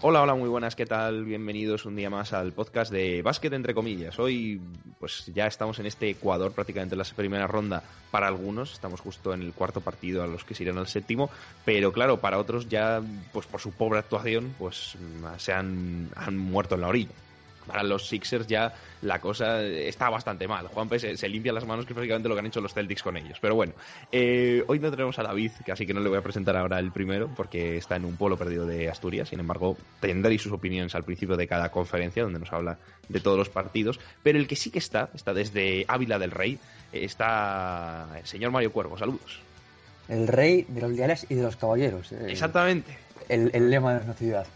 Hola, hola, muy buenas, ¿qué tal? Bienvenidos un día más al podcast de Básquet entre comillas. Hoy pues ya estamos en este Ecuador, prácticamente en la primera ronda para algunos, estamos justo en el cuarto partido a los que se irán al séptimo, pero claro, para otros ya pues por su pobre actuación pues se han, han muerto en la orilla para los Sixers ya la cosa está bastante mal. Juanpe se, se limpia las manos, que es prácticamente lo que han hecho los Celtics con ellos. Pero bueno, eh, hoy no tenemos a David, así que no le voy a presentar ahora el primero, porque está en un pueblo perdido de Asturias. Sin embargo, tendréis sus opiniones al principio de cada conferencia, donde nos habla de todos los partidos. Pero el que sí que está, está desde Ávila del Rey, está el señor Mario Cuervo. Saludos. El rey de los leales y de los caballeros. eh, Exactamente. El, el lema de nuestra ciudad.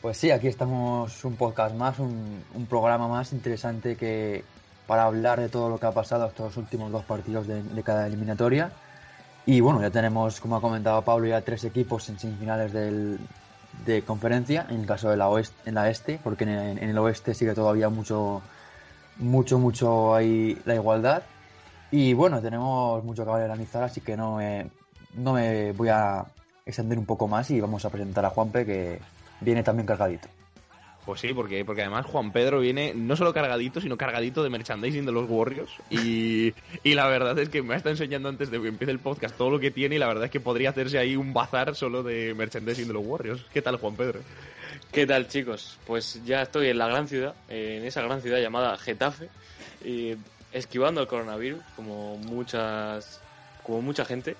Pues sí, aquí estamos un podcast más, un, programa más interesante que para hablar de todo lo que ha pasado estos últimos dos partidos de, cada eliminatoria. Y bueno, ya tenemos, como ha comentado Pablo, ya tres equipos en semifinales del, de conferencia, en el caso de la oeste, en la este, porque en el oeste sigue todavía mucho, mucho, mucho ahí la igualdad. Y bueno, tenemos mucho que analizar, así que no me, no me voy a extender un poco más y vamos a presentar a Juanpe, que viene también cargadito. Pues sí, porque, porque además Juan Pedro viene no solo cargadito, sino cargadito de merchandising de los Warriors. Y, y la verdad es que me ha estado enseñando antes de que empiece el podcast todo lo que tiene y la verdad es que podría hacerse ahí un bazar solo de merchandising de los Warriors. ¿Qué tal, Juan Pedro? ¿Qué tal, chicos? Pues ya estoy en la gran ciudad, en esa gran ciudad llamada Getafe, y esquivando el coronavirus, como muchas, como mucha gente,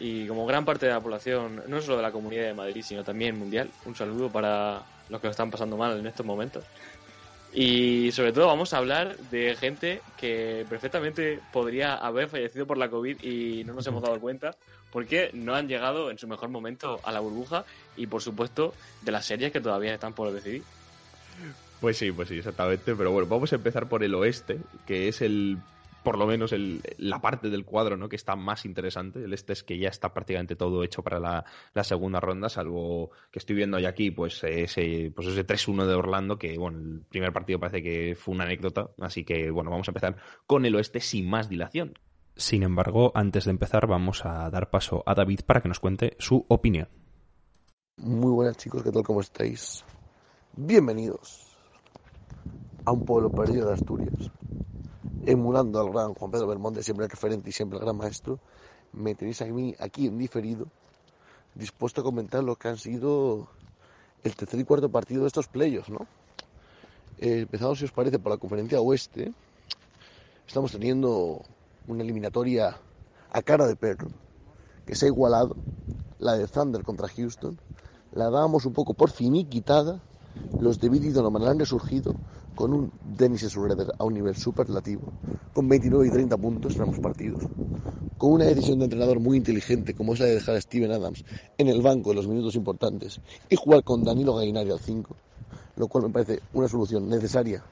y como gran parte de la población, no solo de la comunidad de Madrid, sino también mundial. Un saludo para los que lo están pasando mal en estos momentos. Y sobre todo vamos a hablar de gente que perfectamente podría haber fallecido por la COVID y no nos hemos dado cuenta porque no han llegado en su mejor momento a la burbuja y por supuesto de las series que todavía están por decidir. Pues sí, pues sí, exactamente. Pero bueno, vamos a empezar por el oeste, que es el por lo menos el, la parte del cuadro ¿no? que está más interesante. El este es que ya está prácticamente todo hecho para la, la segunda ronda, salvo que estoy viendo ya aquí pues ese, pues ese 3-1 de Orlando, que bueno, el primer partido parece que fue una anécdota. Así que bueno, vamos a empezar con el oeste sin más dilación. Sin embargo, antes de empezar, vamos a dar paso a David para que nos cuente su opinión. Muy buenas chicos, ¿qué tal? ¿Cómo estáis? Bienvenidos a un pueblo perdido de Asturias. Emulando al gran Juan Pedro Belmonte, siempre el referente y siempre el gran maestro, me tenéis a mí aquí en diferido, dispuesto a comentar lo que han sido el tercer y cuarto partido de estos playos, ¿no? Eh, empezamos, si os parece, por la conferencia oeste. Estamos teniendo una eliminatoria a cara de perro, que se ha igualado, la de Thunder contra Houston. La dábamos un poco por finiquitada. Los de Billy Donovan han resurgido con un Dennis Schroeder a un nivel superlativo, con 29 y 30 puntos en ambos partidos, con una decisión de entrenador muy inteligente como es la de dejar a Steven Adams en el banco en los minutos importantes y jugar con Danilo Gainari al 5, lo cual me parece una solución necesaria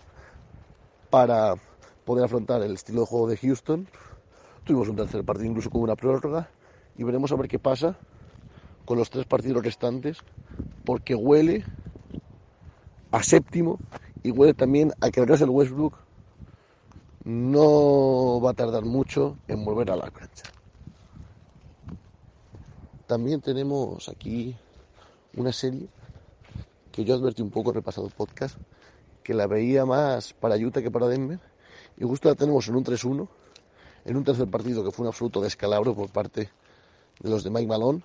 para poder afrontar el estilo de juego de Houston. Tuvimos un tercer partido incluso con una prórroga y veremos a ver qué pasa con los tres partidos restantes, porque huele a séptimo y también a que el Westbrook no va a tardar mucho en volver a la cancha. También tenemos aquí una serie que yo advertí un poco repasado el podcast, que la veía más para Utah que para Denver, y justo la tenemos en un 3-1, en un tercer partido que fue un absoluto descalabro por parte de los de Mike Malone,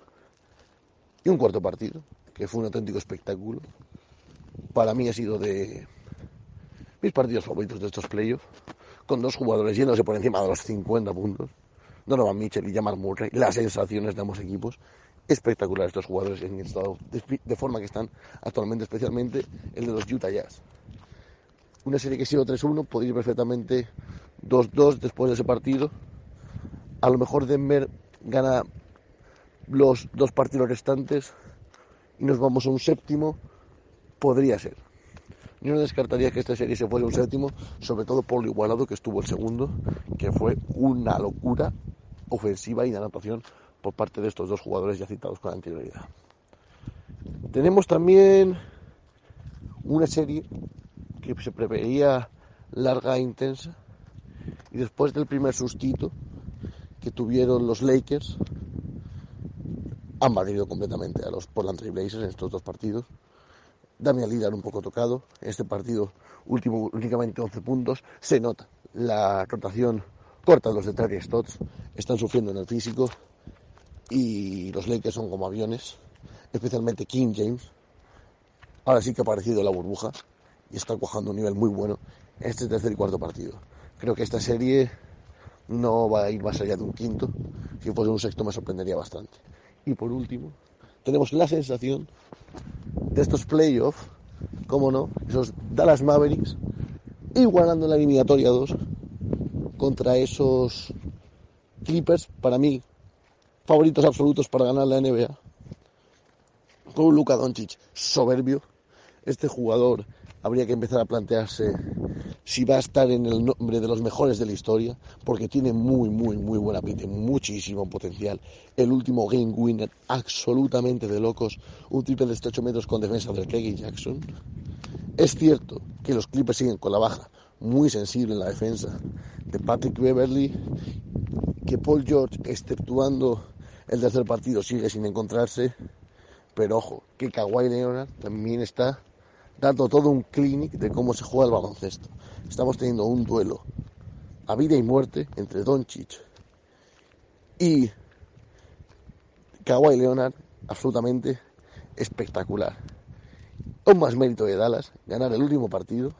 y un cuarto partido, que fue un auténtico espectáculo. Para mí ha sido de mis partidos favoritos de estos playoffs, con dos jugadores yéndose por encima de los 50 puntos, Donovan Mitchell y Jamal Murray, las sensaciones de ambos equipos, espectacular estos jugadores en el estado de, de, forma que están actualmente, especialmente el de los Utah Jazz. Una serie que ha sido 3-1, podría ir perfectamente 2-2 después de ese partido. A lo mejor Denver gana los dos partidos restantes y nos vamos a un séptimo, podría ser. Yo no descartaría que esta serie se fuera un séptimo, sobre todo por lo igualado que estuvo el segundo, que fue una locura ofensiva y de anotación por parte de estos dos jugadores ya citados con anterioridad. Tenemos también una serie que se preveía larga e intensa y después del primer sustito que tuvieron los Lakers han barrido completamente a los Portland Trail Blazers en estos dos partidos Damian Lillard un poco tocado. En este partido último únicamente 11 puntos. Se nota la rotación corta de los de Terry Stotts. Están sufriendo en el físico. Y los Lakers son como aviones. Especialmente King James. Ahora sí que ha aparecido la burbuja. Y está cuajando un nivel muy bueno en este tercer y cuarto partido. Creo que esta serie no va a ir más allá de un quinto. Si fuese un sexto me sorprendería bastante. Y por último, tenemos la sensación de estos playoffs, como no, esos Dallas Mavericks igualando la eliminatoria 2 contra esos Clippers, para mí, favoritos absolutos para ganar la NBA. Con Luka Doncic soberbio. Este jugador habría que empezar a plantearse si va a estar en el nombre de los mejores de la historia, porque tiene muy, muy, muy buena pinta, muchísimo potencial. El último game winner, absolutamente de locos, un triple de 8 metros con defensa del Keggy Jackson. Es cierto que los Clippers siguen con la baja, muy sensible en la defensa de Patrick Beverly, que Paul George, exceptuando el tercer partido, sigue sin encontrarse, pero ojo, que Kawhi Leonard también está dando todo un clinic de cómo se juega el baloncesto. Estamos teniendo un duelo a vida y muerte entre Doncic y Kawhi Leonard absolutamente espectacular. Con más mérito de Dallas ganar el último partido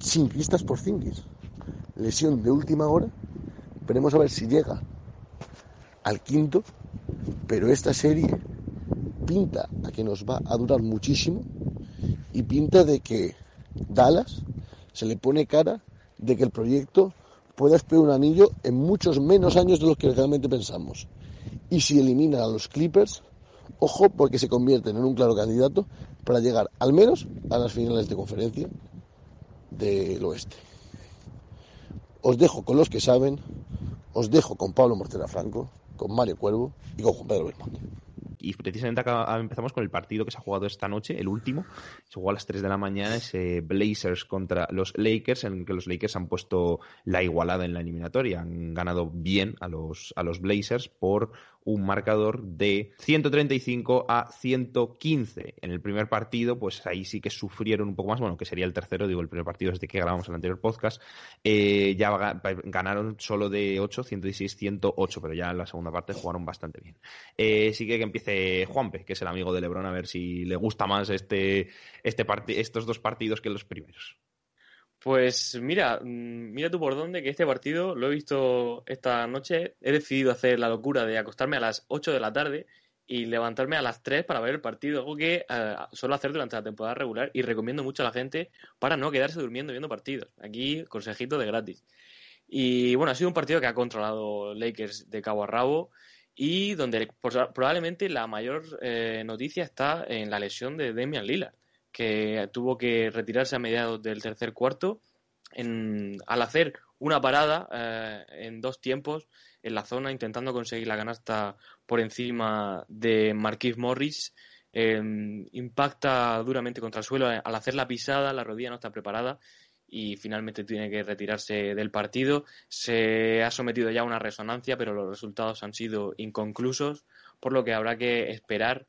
sin Cristas por Zingis. Lesión de última hora. Veremos a ver si llega al quinto. Pero esta serie pinta a que nos va a durar muchísimo y pinta de que Dallas se le pone cara de que el proyecto pueda esperar un anillo en muchos menos años de los que realmente pensamos. Y si elimina a los Clippers, ojo porque se convierten en un claro candidato para llegar al menos a las finales de conferencia del oeste. Os dejo con los que saben, os dejo con Pablo Mortera Franco, con Mario Cuervo y con Juan Pedro Belmonte y precisamente empezamos con el partido que se ha jugado esta noche, el último. Se jugó a las 3 de la mañana, ese Blazers contra los Lakers, en el que los Lakers han puesto la igualada en la eliminatoria. Han ganado bien a los, a los Blazers por un marcador de 135 a 115. En el primer partido, pues ahí sí que sufrieron un poco más, bueno, que sería el tercero, digo, el primer partido desde que grabamos el anterior podcast, eh, ya ganaron solo de 8, 116, 108, pero ya en la segunda parte jugaron bastante bien. Eh, sí que, empiece Juanpe, que es el amigo de Lebron, a ver si le gusta más este, este estos dos partidos que los primeros. Pues mira, mm, mira tú por dónde que este partido lo he visto esta noche. He decidido hacer la locura de acostarme a las 8 de la tarde y levantarme a las 3 para ver el partido, algo que eh, suelo hacer durante la temporada regular y recomiendo mucho a la gente para no quedarse durmiendo viendo partidos. Aquí, consejito de gratis. Y bueno, ha sido un partido que ha controlado Lakers de cabo a rabo y donde probablemente la mayor eh, noticia está en la lesión de Damian Lillard que tuvo que retirarse a mediados del tercer cuarto al hacer una parada eh, en dos tiempos en la zona intentando conseguir la canasta por encima de Marquis Morris. Em, impacta duramente contra el suelo al hacer la pisada, la rodilla no está preparada y finalmente tiene que retirarse del partido. Se ha sometido ya a una resonancia, pero los resultados han sido inconclusos, por lo que habrá que esperar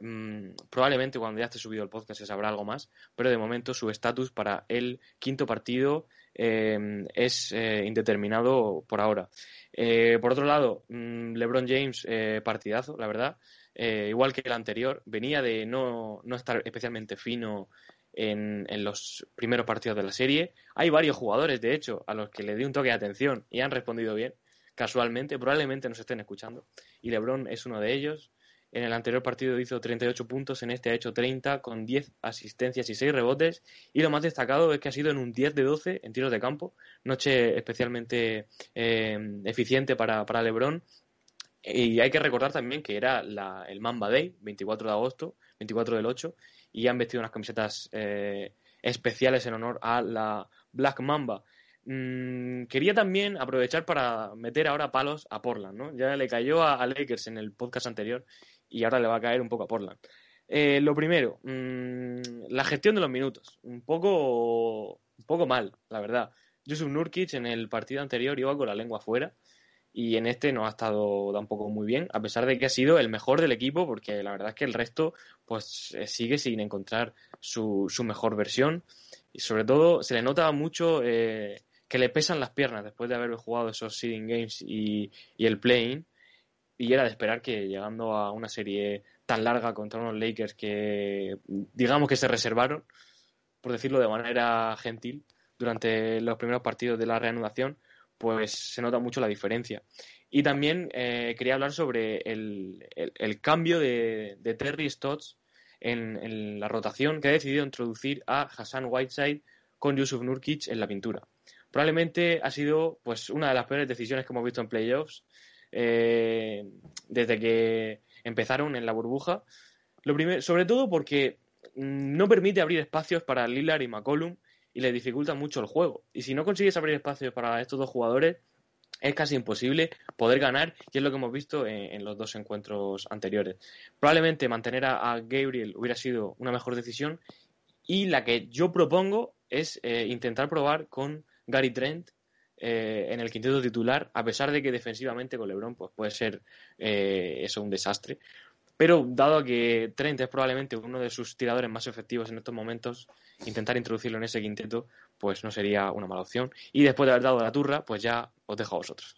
Mm, probablemente cuando ya esté subido el podcast se sabrá algo más, pero de momento su estatus para el quinto partido em, es eh, indeterminado por ahora. Eh, por otro lado, mm, LeBron James, eh, partidazo, la verdad. igual que el anterior, venía de no, no estar especialmente fino en, en, los primeros partidos de la serie. Hay varios jugadores, de hecho, a los que le di un toque de atención y han respondido bien, casualmente, probablemente nos estén escuchando. Y LeBron es uno de ellos. En el anterior partido hizo 38 puntos, en este ha hecho 30 con 10 asistencias y 6 rebotes. Y lo más destacado es que ha sido en un 10 de 12 en tiros de campo. Noche especialmente eh, eficiente para, para LeBron. Y hay que recordar también que era el Mamba Day, 24 de agosto, 24 del 8, y han vestido unas camisetas eh, especiales en honor a la Black Mamba. Mm, quería también aprovechar para meter ahora palos a Portland, ¿no? Ya le cayó a, a Lakers en el podcast anterior y ahora le va a caer un poco a Portland. Eh, lo primero, mm, la gestión de los minutos. Un poco, un poco mal, la verdad. Yusuf Nurkic en el partido anterior iba con la lengua afuera y en este no ha estado tampoco muy bien, a pesar de que ha sido el mejor del equipo, porque la verdad es que el resto pues eh, sigue sin encontrar su, su mejor versión y sobre todo se le nota mucho eh, que le pesan las piernas después de haber jugado esos seeding games y, y el playing y era de esperar que llegando a una serie tan larga contra unos Lakers que digamos que se reservaron, por decirlo de manera gentil, durante los primeros partidos de la reanudación, pues se nota mucho la diferencia. Y también eh, quería hablar sobre el, el, cambio de, de, Terry Stotts en, en, la rotación que ha decidido introducir a Hassan Whiteside con Yusuf Nurkic en la pintura. Probablemente ha sido pues una de las peores decisiones que hemos visto en playoffs eh, desde que empezaron en la burbuja. Sobre todo porque no permite abrir espacios para Lillard y McCollum y le dificulta mucho el juego. Y si no consigues abrir espacios para estos dos jugadores, es casi imposible poder ganar, y es lo que hemos visto en, los dos encuentros anteriores. Probablemente mantener a, Gabriel hubiera sido una mejor decisión, y la que yo propongo es eh, intentar probar con Gary Trent eh, en el quinteto titular, a pesar de que defensivamente con LeBron pues, puede ser eh, eso un desastre. Pero dado que Trent es probablemente uno de sus tiradores más efectivos en estos momentos, intentar introducirlo en ese quinteto pues no sería una mala opción. Y después de haber dado la turra, pues ya os dejo a vosotros.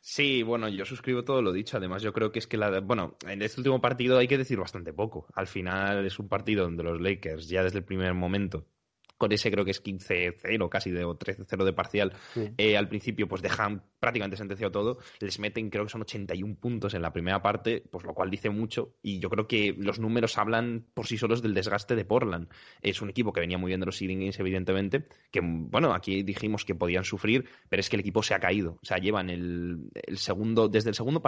Sí, bueno, yo suscribo todo lo dicho. Además, yo creo que es que la, bueno, en este último partido hay que decir bastante poco. Al final es un partido donde los Lakers ya desde el primer momento con ese creo que es 15-0 casi de, o 13-0 de parcial, eh, al principio pues dejan prácticamente sentenciado todo, les meten creo que son 81 puntos en la primera parte, pues lo cual dice mucho y yo creo que los números hablan por sí solos del desgaste de Portland. Es un equipo que venía muy bien de los seeding games evidentemente, que bueno, aquí dijimos que podían sufrir, pero es que el equipo se ha caído, o sea, llevan el, segundo, desde el segundo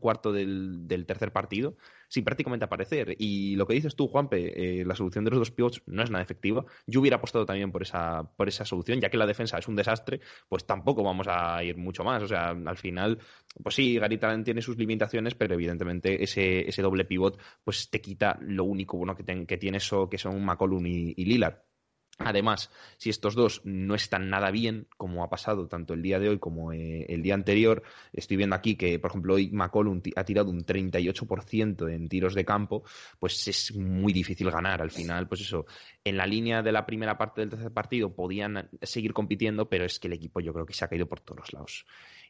cuarto del, del tercer partido, sin prácticamente aparecer. Y lo que dices tú, Juanpe, eh, la solución de los dos pivots no es nada efectiva. Yo hubiera apostado también por esa, por esa solución, ya que la defensa es un desastre, pues tampoco vamos a ir mucho más. O sea, al final, pues sí, Gary tiene sus limitaciones, pero evidentemente ese, ese doble pivot pues te quita lo único bueno que, que tiene eso, que son McCollum y, y Lillard. Además, si estos dos no están nada bien, como ha pasado tanto el día de hoy como eh, el día anterior, estoy viendo aquí que, por ejemplo, hoy McCollum ha tirado un 38% en tiros de campo, pues es muy difícil ganar. Al final, pues eso, en la línea de la primera parte del tercer partido podían seguir compitiendo, pero es que el equipo yo creo que se ha caído por todos lados.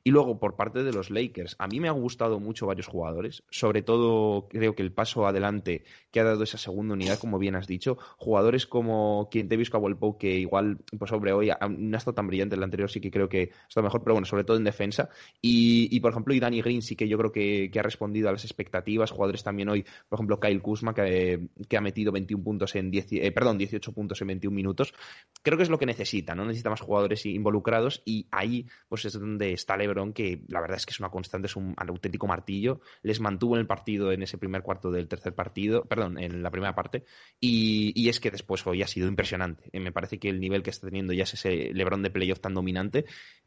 Y luego, por parte de los Lakers, a mí me han gustado mucho varios jugadores. Sobre todo, creo que el paso adelante que ha dado esa segunda unidad, como bien has dicho. Jugadores como Davis Cowell que igual, pues sobre hoy no ha estado tan brillante. El anterior sí que creo que está mejor, pero bueno, sobre todo en defensa. Y, por ejemplo, y Danny Green sí que yo creo que, ha respondido a las expectativas. Jugadores también hoy, por ejemplo, Kyle Kuzma, que, ha metido 21 puntos en 10, eh, perdón, 18 puntos en 21 minutos. Creo que es lo que necesita, ¿no? Necesita más jugadores involucrados y ahí, pues es donde está Lebron que la verdad es que es una constante, es un, auténtico martillo. Les mantuvo en el partido en ese primer cuarto del tercer partido, perdón, en la primera parte, y, es que después hoy ha sido impresionante. Eh, me parece que el nivel que está teniendo ya es ese Lebron de playoff tan dominante.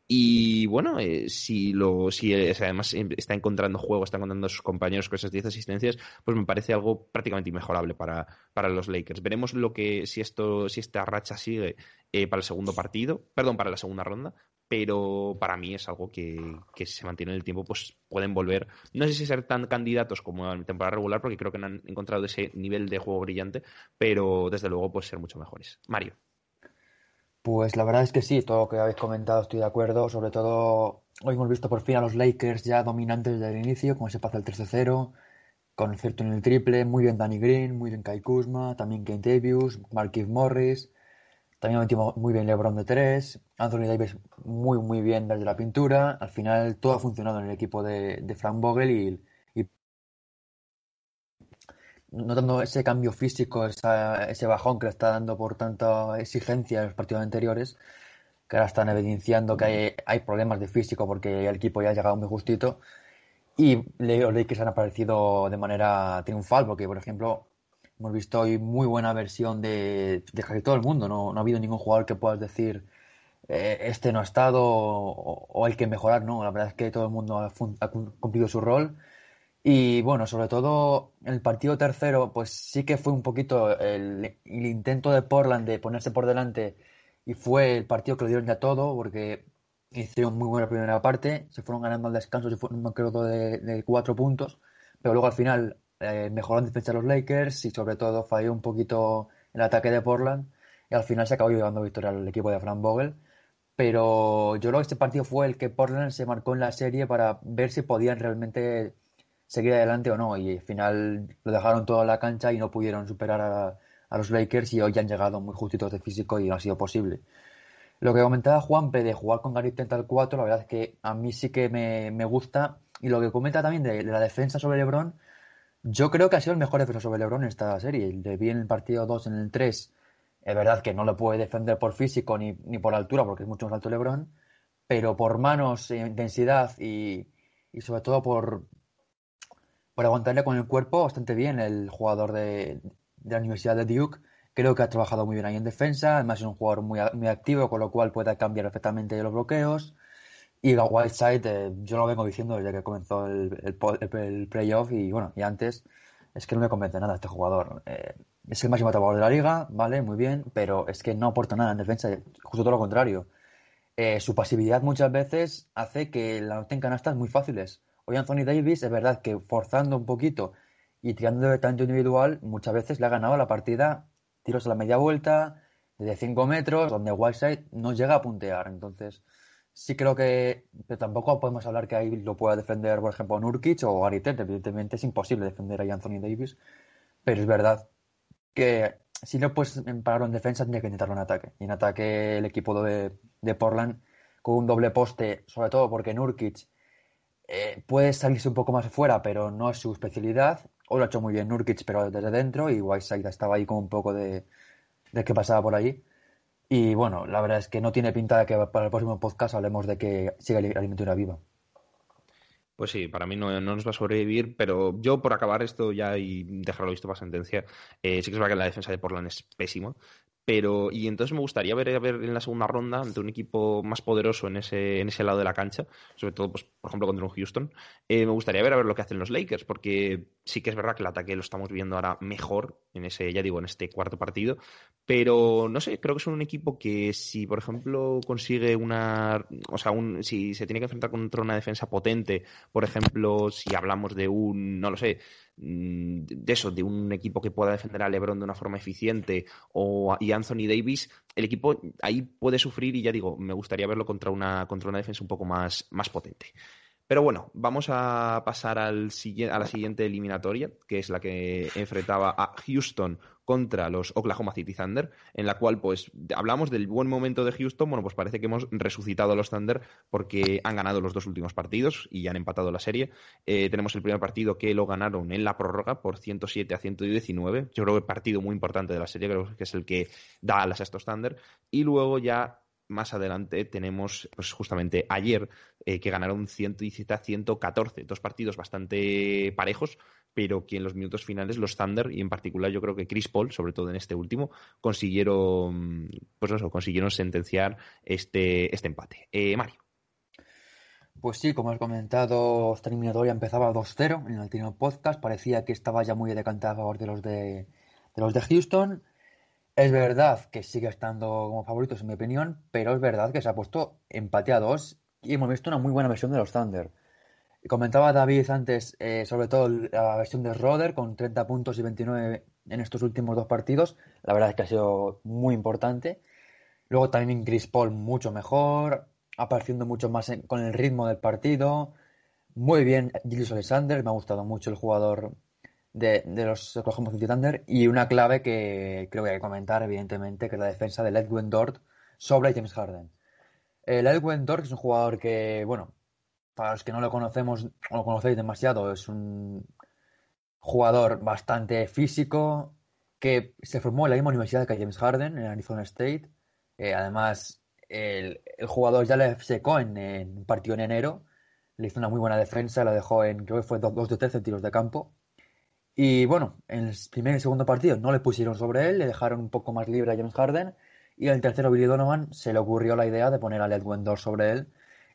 Y bueno, eh, si lo si además está encontrando juego, está encontrando a sus compañeros con esas 10 asistencias, pues me parece algo prácticamente inmejorable para, para los Lakers. Veremos lo que si esto si esta racha sigue eh, para el segundo partido, perdón, para la segunda ronda, pero para mí es algo que, que se mantiene en el tiempo, pues pueden volver, no sé si ser tan candidatos como en temporada regular, porque creo que no han encontrado ese nivel de juego brillante, pero desde luego pueden ser mucho mejores. Mario. Pues la verdad es que sí, todo lo que habéis comentado estoy de acuerdo, sobre todo hoy hemos visto por fin a los Lakers ya dominantes desde el inicio, con ese pase al 13-0, con cierto en el triple, muy bien Danny Green, muy bien Kai Kuzma, también Kane Davis, Marquis Morris, también metimos muy bien LeBron de 3, Anthony Davis muy muy bien desde la pintura. Al final todo ha funcionado en el equipo de, Frank Vogel y, notando ese cambio físico, ese bajón que le está dando por tanta exigencia en los partidos anteriores, que ahora están evidenciando que hay, hay problemas de físico porque el equipo ya ha llegado muy justito. Y los Lakers han aparecido de manera triunfal, porque por ejemplo Hemos visto hoy muy buena versión de, de casi todo el mundo. No, no ha habido ningún jugador que puedas decir eh, este no ha estado o, hay que mejorar. No, la verdad es que todo el mundo ha, cumplido su rol. Y bueno, sobre todo el partido tercero, pues sí que fue un poquito el, intento de Portland de ponerse por delante y fue el partido que lo dieron ya todo, porque hicieron muy buena primera parte, se fueron ganando al descanso, se fueron, creo, de, de cuatro puntos, pero luego al final eh, mejoró en defensa de los Lakers y sobre todo falló un poquito el ataque de Portland y al final se acabó llevando victoria al equipo de Frank Vogel. Pero yo creo que este partido fue el que Portland se marcó en la serie para ver si podían realmente seguir adelante o no. Y al final lo dejaron todo en la cancha y no pudieron superar a, a los Lakers y hoy han llegado muy justitos de físico y no ha sido posible. Lo que comentaba Juanpe de jugar con Gary Trent al 4, la verdad es que a mí sí que me, me gusta. Y lo que comenta también de, la defensa sobre LeBron, yo creo que ha sido el mejor defensa sobre LeBron en esta serie. Le vi en el partido 2, en el 3. Es verdad que no lo puede defender por físico ni, ni por altura, porque es mucho más alto LeBron. Pero por manos, e intensidad y, y sobre todo por, por aguantarle con el cuerpo bastante bien el jugador de, de la Universidad de Duke. Creo que ha trabajado muy bien ahí en defensa, además es un jugador muy, muy activo, con lo cual puede cambiar perfectamente los bloqueos. Y a Whiteside, eh, yo lo vengo diciendo desde que comenzó el, el, playoff y bueno, y antes, es que no me convence nada este jugador. Eh, es el máximo atacador de la liga, vale, muy bien, pero es que no aporta nada en defensa, justo todo lo contrario. Eh, su pasividad muchas veces hace que la anoten canastas muy fáciles. Hoy Anthony Davis es verdad que forzando un poquito y tirando de tanto individual, muchas veces le ha ganado la partida tiros a la media vuelta, de 5 metros, donde Whiteside no llega a puntear. Entonces, sí creo que pero tampoco podemos hablar que ahí lo pueda defender, por ejemplo, Nurkic o Gary Evidentemente es imposible defender a Anthony Davis, pero es verdad que si no puedes parar en defensa, tienes que intentarlo en ataque. Y en ataque el equipo de, de Portland con un doble poste, sobre todo porque Nurkic eh, puede salirse un poco más afuera, pero no es su especialidad. O lo ha hecho muy bien Nurkic, pero desde dentro, y Whiteside estaba ahí con un poco de, de que pasaba por ahí. Y bueno, la verdad es que no tiene pinta de que para el próximo podcast hablemos de que siga la alimentación viva. Pues sí, para mí no, nos va a sobrevivir, pero yo por acabar esto ya y dejarlo listo para sentencia, eh, sí que es verdad que la defensa de Portland es pésima, pero, y entonces me gustaría ver, ver en la segunda ronda ante un equipo más poderoso en ese, en ese lado de la cancha, sobre todo, pues, por ejemplo, contra un Houston. Eh, me gustaría ver a ver lo que hacen los Lakers, porque sí que es verdad que el ataque lo estamos viendo ahora mejor en ese, ya digo, en este cuarto partido. Pero no sé, creo que son un equipo que si, por ejemplo, consigue una. O sea, un, si se tiene que enfrentar contra una defensa potente, por ejemplo, si hablamos de un. No lo sé Mm, de eso, de un equipo que pueda defender a LeBron de una forma eficiente o y Anthony Davis, el equipo ahí puede sufrir y ya digo, me gustaría verlo contra una, contra una defensa un poco más, más potente. Pero bueno, vamos a pasar a la siguiente eliminatoria, que es la que enfrentaba a Houston contra los Oklahoma City Thunder, en la cual pues hablamos del buen momento de Houston, bueno, pues parece que hemos resucitado a los Thunder porque han ganado los dos últimos partidos y han empatado la serie. Eh, tenemos el primer partido que lo ganaron en la prórroga por 107 a 119, yo creo que partido muy importante de la serie, creo que es el que da alas a estos Thunder, y luego ya más adelante tenemos, pues justamente ayer, eh, que ganaron 117 a 114. Dos partidos bastante parejos, pero que en los minutos finales los Thunder, y en particular yo creo que Chris Paul, sobre todo en este último, consiguieron, pues eso, consiguieron sentenciar este, este empate. Eh, Mario. Pues sí, como has comentado, esta eliminatoria empezaba 2-0 en el último podcast. Parecía que estaba ya muy decantada a favor de los de, de los de Houston es verdad que sigue estando como favoritos en mi opinión, pero es verdad que se ha puesto empate a dos y hemos visto una muy buena versión de los Thunder. Comentaba David antes eh, sobre todo la versión de Roder con 30 puntos y 29 en estos últimos dos partidos. La verdad es que ha sido muy importante. Luego también Chris Paul mucho mejor, apareciendo mucho más con el ritmo del partido. Muy bien Julius Alexander, me ha gustado mucho el jugador de, los Oklahoma City Thunder y una clave que creo que hay que comentar, evidentemente, que es la defensa de Edwin Dort sobre James Harden. El Edwin Dort es un jugador que, bueno, para los que no lo conocemos o lo conocéis demasiado, es un jugador bastante físico que se formó en la misma universidad que James Harden, en Arizona State. Eh, además, el, jugador ya le secó en, un partido en enero, le hizo una muy buena defensa, lo dejó en, creo que fue 2 de 13 tiros de campo. Y bueno, en el primer y segundo partido no le pusieron sobre él, le dejaron un poco más libre a James Harden. Y en el tercero, Billy Donovan se le ocurrió la idea de poner a Led Wendor sobre él.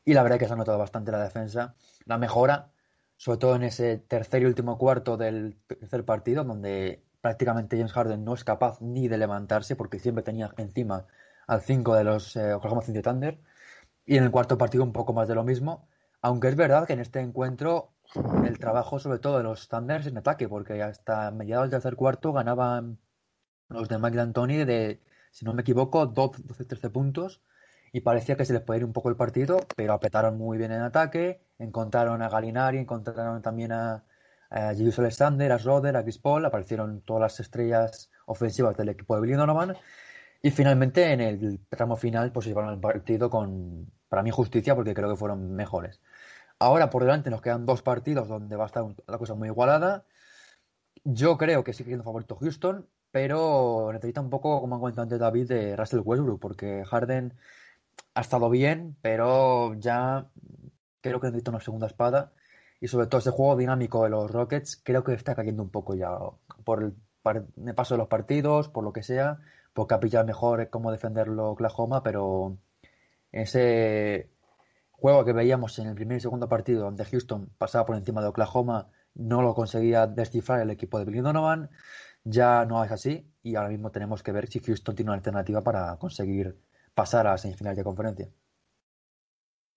Y la verdad es que se ha notado bastante la defensa, la mejora, sobre todo en ese tercer y último cuarto del tercer partido, donde prácticamente James Harden no es capaz ni de levantarse porque siempre tenía encima al 5 de los eh, Oklahoma City Thunder. Y en el cuarto partido un poco más de lo mismo. Aunque es verdad que en este encuentro el trabajo sobre todo de los Thunders en ataque, porque hasta mediados del tercer cuarto ganaban los de Mike D'Antoni de, si no me equivoco, 12-13 puntos y parecía que se les podía ir un poco el partido, pero apretaron muy bien en ataque, encontraron a Galinari, encontraron también a, a Julius Alexander, a Schroeder, a Chris Paul, aparecieron todas las estrellas ofensivas del equipo de Billy Donovan y finalmente en el tramo final pues llevaron el partido con, para mí, justicia porque creo que fueron mejores. Ahora por delante nos quedan dos partidos donde va a estar la cosa muy igualada. Yo creo que sigue siendo favorito Houston, pero necesita un poco, como ha comentado antes David, de Russell Westbrook, porque Harden ha estado bien, pero ya creo que necesita una segunda espada. Y sobre todo ese juego dinámico de los Rockets, creo que está cayendo un poco ya por el, paso de los partidos, por lo que sea, porque ha pillado mejor cómo defenderlo Oklahoma, pero ese juego que veíamos en el primer y segundo partido, donde Houston pasaba por encima de Oklahoma, no lo conseguía descifrar el equipo de Billy Donovan, ya no es así y ahora mismo tenemos que ver si Houston tiene una alternativa para conseguir pasar a la semifinal de conferencia.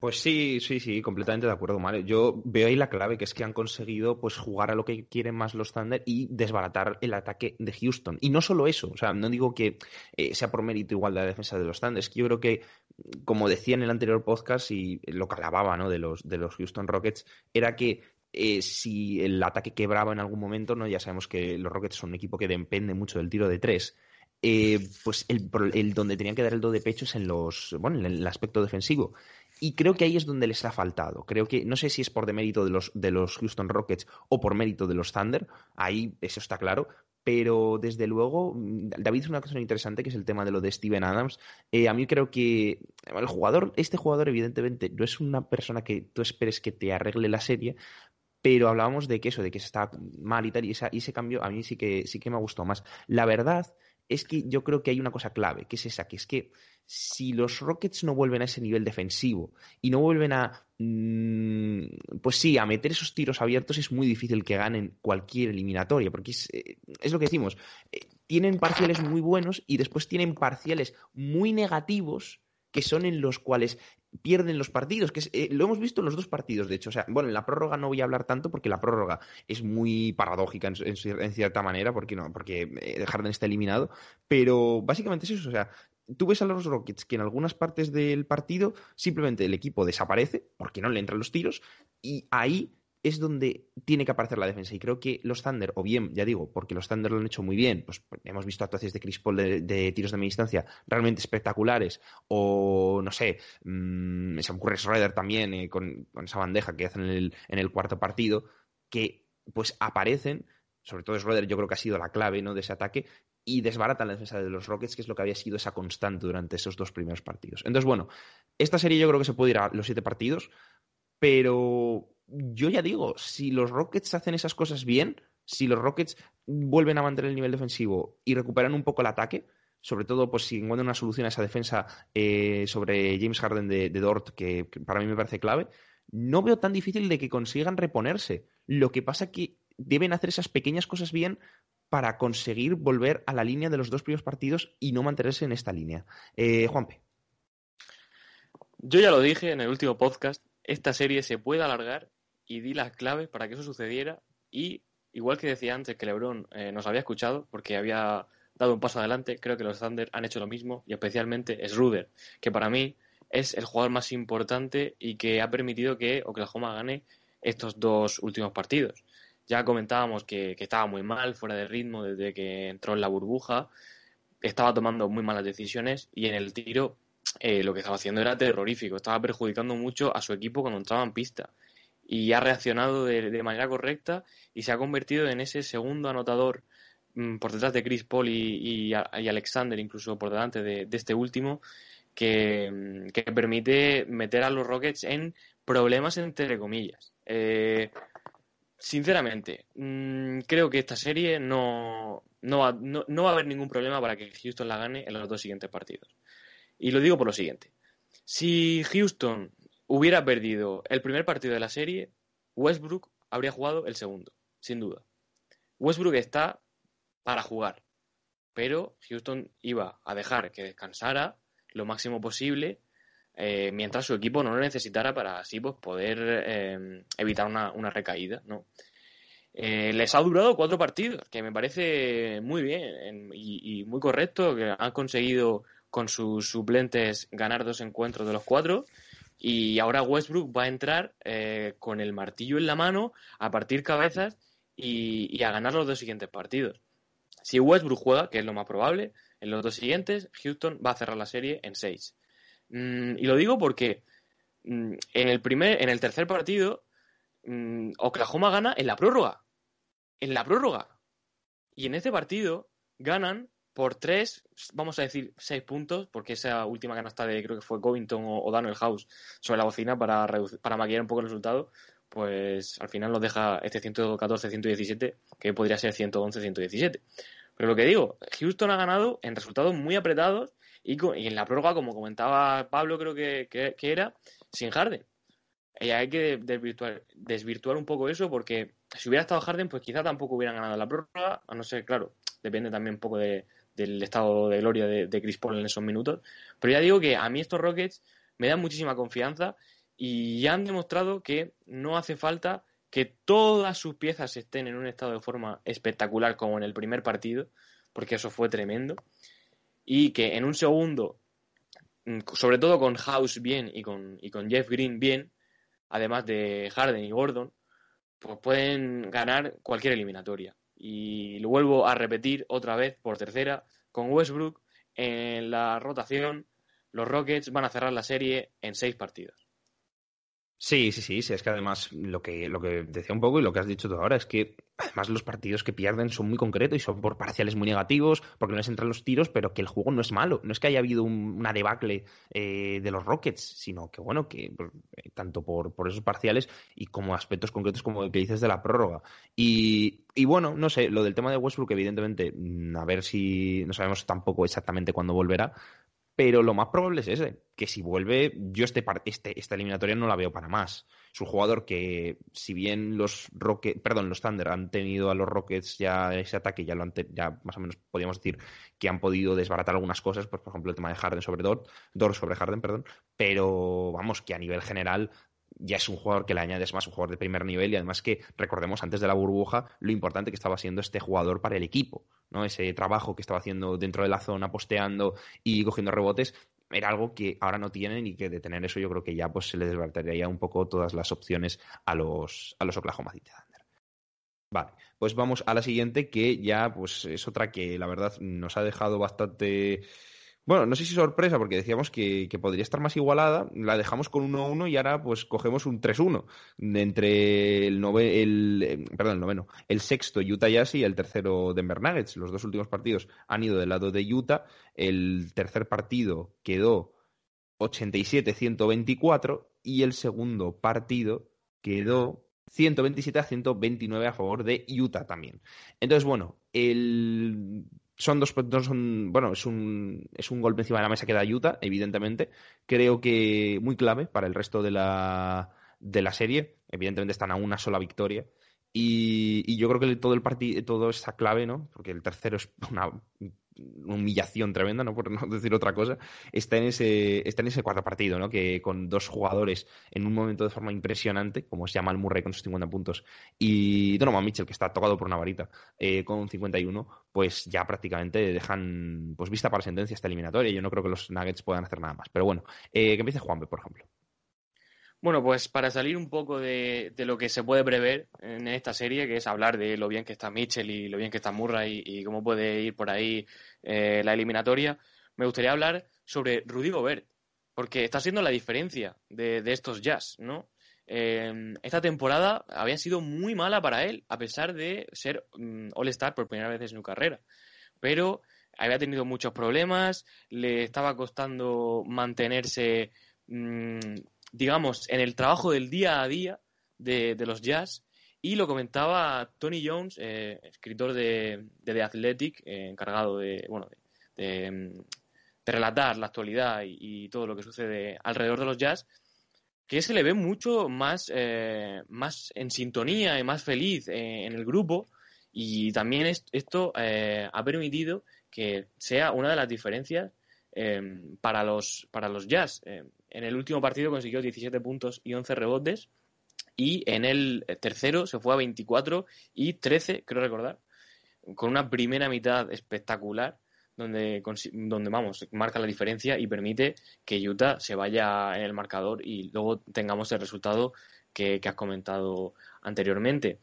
Pues sí, sí, sí, completamente de acuerdo, Mario. Yo veo ahí la clave, que es que han conseguido pues jugar a lo que quieren más los Thunder y desbaratar el ataque de Houston. Y no solo eso, o sea, no digo que eh, sea por mérito igual de la defensa de los Thunder, es que yo creo que, como decía en el anterior podcast y lo que alababa ¿no? de, los, de los Houston Rockets, era que eh, si el ataque quebraba en algún momento, ¿no? ya sabemos que los Rockets son un equipo que depende mucho del tiro de tres. Eh, pues el, donde tenían que dar el do de pecho es en los bueno en el aspecto defensivo y creo que ahí es donde les ha faltado creo que no sé si es por demérito de los de los Houston Rockets o por mérito de los Thunder ahí eso está claro pero desde luego David es una cosa interesante que es el tema de lo de Steven Adams eh, a mí creo que el jugador este jugador evidentemente no es una persona que tú esperes que te arregle la serie pero hablábamos de que eso, de que se está mal y tal, y, ese cambio a mí sí que, sí que me gustado más. La verdad es que yo creo que hay una cosa clave, que es esa, que es que si los Rockets no vuelven a ese nivel defensivo y no vuelven a, mm, pues sí, a meter esos tiros abiertos, es muy difícil que ganen cualquier eliminatoria, porque es, eh, lo que decimos, eh, tienen parciales muy buenos y después tienen parciales muy negativos que son en los cuales pierden los partidos, que eh, lo hemos visto en los dos partidos, de hecho. O sea, bueno, en la prórroga no voy a hablar tanto porque la prórroga es muy paradójica en, cierta manera, porque no, porque eh, Harden está eliminado, pero básicamente es eso, o sea, tú ves a los Rockets que en algunas partes del partido simplemente el equipo desaparece porque no le entran los tiros y ahí es donde tiene que aparecer la defensa. Y creo que los Thunder, o bien, ya digo, porque los Thunder lo han hecho muy bien, pues hemos visto actuaciones de Chris Paul de, tiros de media distancia realmente espectaculares, o no sé, mmm, se me ocurre Schroeder también eh, con, esa bandeja que hacen en el, en el cuarto partido, que pues aparecen, sobre todo Schroeder yo creo que ha sido la clave ¿no? de ese ataque, y desbaratan la defensa de los Rockets, que es lo que había sido esa constante durante esos dos primeros partidos. Entonces, bueno, esta serie yo creo que se puede ir a los siete partidos, pero yo ya digo, si los Rockets hacen esas cosas bien, si los Rockets vuelven a mantener el nivel defensivo y recuperan un poco el ataque, sobre todo pues si encuentran una solución a esa defensa eh, sobre James Harden de, Dort, que, para mí me parece clave, no veo tan difícil de que consigan reponerse. Lo que pasa es que deben hacer esas pequeñas cosas bien para conseguir volver a la línea de los dos primeros partidos y no mantenerse en esta línea. Eh, Juanpe. Yo ya lo dije en el último podcast, esta serie se puede alargar y di las claves para que eso sucediera. Y igual que decía antes que Lebron eh, nos había escuchado porque había dado un paso adelante, creo que los Thunder han hecho lo mismo y especialmente es Ruder, que para mí es el jugador más importante y que ha permitido que Oklahoma gane estos dos últimos partidos. Ya comentábamos que, estaba muy mal, fuera de ritmo desde que entró en la burbuja, estaba tomando muy malas decisiones y en el tiro eh, lo que estaba haciendo era terrorífico, estaba perjudicando mucho a su equipo cuando entraba en pista y ha reaccionado de, manera correcta y se ha convertido en ese segundo anotador mm, por detrás de Chris Paul y, Alexander, incluso por delante de, este último, que, mm, que, permite meter a los Rockets en problemas entre comillas. Eh, sinceramente, mm, creo que esta serie no, no, va, no va a haber ningún problema para que Houston la gane en los dos siguientes partidos. Y lo digo por lo siguiente. Si Houston hubiera perdido el primer partido de la serie, Westbrook habría jugado el segundo, sin duda. Westbrook está para jugar, pero Houston iba a dejar que descansara lo máximo posible eh, mientras su equipo no lo necesitara para así pues, poder eh, evitar una, una, recaída. ¿no? Eh, les ha durado cuatro partidos, que me parece muy bien y, y, muy correcto, que han conseguido con sus suplentes ganar dos encuentros de los cuatro. Y ahora Westbrook va a entrar con el martillo en la mano a partir cabezas y, a ganar los dos siguientes partidos. Si Westbrook juega, que es lo más probable, en los dos siguientes, Houston va a cerrar la serie en seis. Mm, y lo digo porque mm, en el primer, en el tercer partido, mm, Oklahoma gana en la prórroga. En la prórroga. Y en ese partido ganan por tres, vamos a decir seis puntos, porque esa última canasta de creo que fue Covington o, Daniel House sobre la bocina para, para maquillar un poco el resultado, pues al final nos deja este 114-117, que podría ser 111-117. Pero lo que digo, Houston ha ganado en resultados muy apretados y, en la prórroga, como comentaba Pablo, creo que, que, era, sin Harden. Y hay que desvirtuar, desvirtuar un poco eso porque si hubiera estado Harden, pues quizá tampoco hubieran ganado la prórroga, a no ser, claro, depende también un poco de, del estado de gloria de, Chris Paul en esos minutos. Pero ya digo que a mí estos Rockets me dan muchísima confianza y ya han demostrado que no hace falta que todas sus piezas estén en un estado de forma espectacular como en el primer partido, porque eso fue tremendo y que en un segundo, mm, sobre todo con House bien y con, y con Jeff Green bien, además de Harden y Gordon, pues pueden ganar cualquier eliminatoria. Y lo vuelvo a repetir otra vez por tercera, con Westbrook en la rotación, los Rockets van a cerrar la serie en seis partidos. Sí, sí, sí, sí, es que además lo que, lo que decía un poco y lo que has dicho tú ahora es que además los partidos que pierden son muy concretos y son por parciales muy negativos, porque no les entran los tiros, pero que el juego no es malo, no es que haya habido una debacle eh, de los Rockets, sino que bueno, que eh, tanto por, por esos parciales y como aspectos concretos como el que dices de la prórroga. Y, y bueno, no sé, lo del tema de Westbrook, evidentemente, mm, a ver si no sabemos tampoco exactamente cuándo volverá, pero lo más probable es ese, que si vuelve, yo este, este, esta eliminatoria no la veo para más. Es un jugador que, si bien los Rockets, perdón, los Thunder han tenido a los Rockets ya ese ataque, ya, lo han ya más o menos podríamos decir que han podido desbaratar algunas cosas, pues por ejemplo el tema de Harden sobre Dor, Dor sobre Harden, perdón, pero vamos, que a nivel general ya es un jugador que le añades más, un jugador de primer nivel y además que recordemos antes de la burbuja lo importante que estaba siendo este jugador para el equipo, ¿no? Ese trabajo que estaba haciendo dentro de la zona, posteando y cogiendo rebotes, era algo que ahora no tienen y que de tener eso yo creo que ya pues se le desbarataría un poco todas las opciones a los, a los Oklahoma City Thunder. Vale, pues vamos a la siguiente que ya pues es otra que la verdad nos ha dejado bastante bueno, no sé si sorpresa, porque decíamos que, podría estar más igualada. La dejamos con 1-1 y ahora pues cogemos un 3-1 entre el, nove, el, eh, perdón, el noveno, el sexto Utah Jazz y el tercero Denver Nuggets. Los dos últimos partidos han ido del lado de Utah. El tercer partido quedó 87-124 y el segundo partido quedó 127 129 a favor de Utah también. Entonces, bueno, el son dos, son, bueno, es un, es un golpe encima de la mesa que da Utah, evidentemente. Creo que muy clave para el resto de la, de la serie. Evidentemente están a una sola victoria. Y, y yo creo que todo el partido, todo esa clave, ¿no? Porque el tercero es una humillación tremenda, ¿no? Por no decir otra cosa, está en ese, está en ese cuarto partido, ¿no? Que con dos jugadores en un momento de forma impresionante, como se llama el Murray con sus 50 puntos, y Donovan Mitchell, que está tocado por una varita, eh, con 51, pues ya prácticamente dejan pues vista para sentencia esta eliminatoria. Yo no creo que los Nuggets puedan hacer nada más. Pero bueno, eh, que empiece Juanpe, por ejemplo. Bueno, pues para salir un poco de, lo que se puede prever en esta serie, que es hablar de lo bien que está Mitchell y lo bien que está Murray y, cómo puede ir por ahí eh, la eliminatoria, me gustaría hablar sobre Rudy Gobert, porque está siendo la diferencia de, estos Jazz, ¿no? Eh, esta temporada había sido muy mala para él, a pesar de ser mm, All-Star por primera vez en su carrera. Pero había tenido muchos problemas, le estaba costando mantenerse mm, digamos, en el trabajo del día a día de, los jazz. Y lo comentaba Tony Jones, eh, escritor de, de The Athletic, eh, encargado de, bueno, de, relatar la actualidad y, todo lo que sucede alrededor de los jazz, que se le ve mucho más, eh, más en sintonía y más feliz en el grupo. Y también esto ha permitido que sea una de las diferencias para, los, para los Jazz. En el último partido consiguió 17 puntos y 11 rebotes y en el tercero se fue a 24 y 13, creo recordar, con una primera mitad espectacular donde, donde vamos, marca la diferencia y permite que Utah se vaya en el marcador y luego tengamos el resultado que, has comentado anteriormente.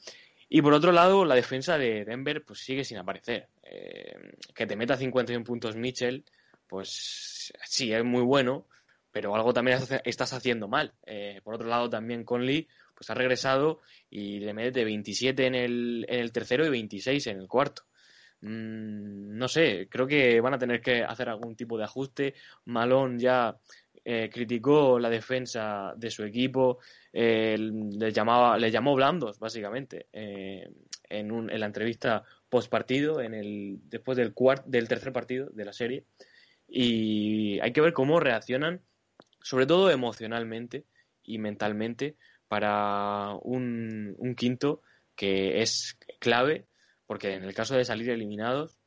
Y por otro lado, la defensa de Denver pues sigue sin aparecer. Eh, que te meta 51 puntos Mitchell, pues sí, es muy bueno, pero algo también estás haciendo mal. Eh, por otro lado, también Conley pues ha regresado y le mete 27 en el, en el tercero y 26 en el cuarto. Mm, no sé, creo que van a tener que hacer algún tipo de ajuste. Malón ya eh, criticó la defensa de su equipo, eh, le, llamaba, le llamó blandos, básicamente, en, un, en la entrevista post partido, en el, después del, cuart, del tercer partido de la serie. Y hay que ver cómo reaccionan, sobre todo emocionalmente y mentalmente, para un, un quinto que es clave porque en el caso de salir eliminados,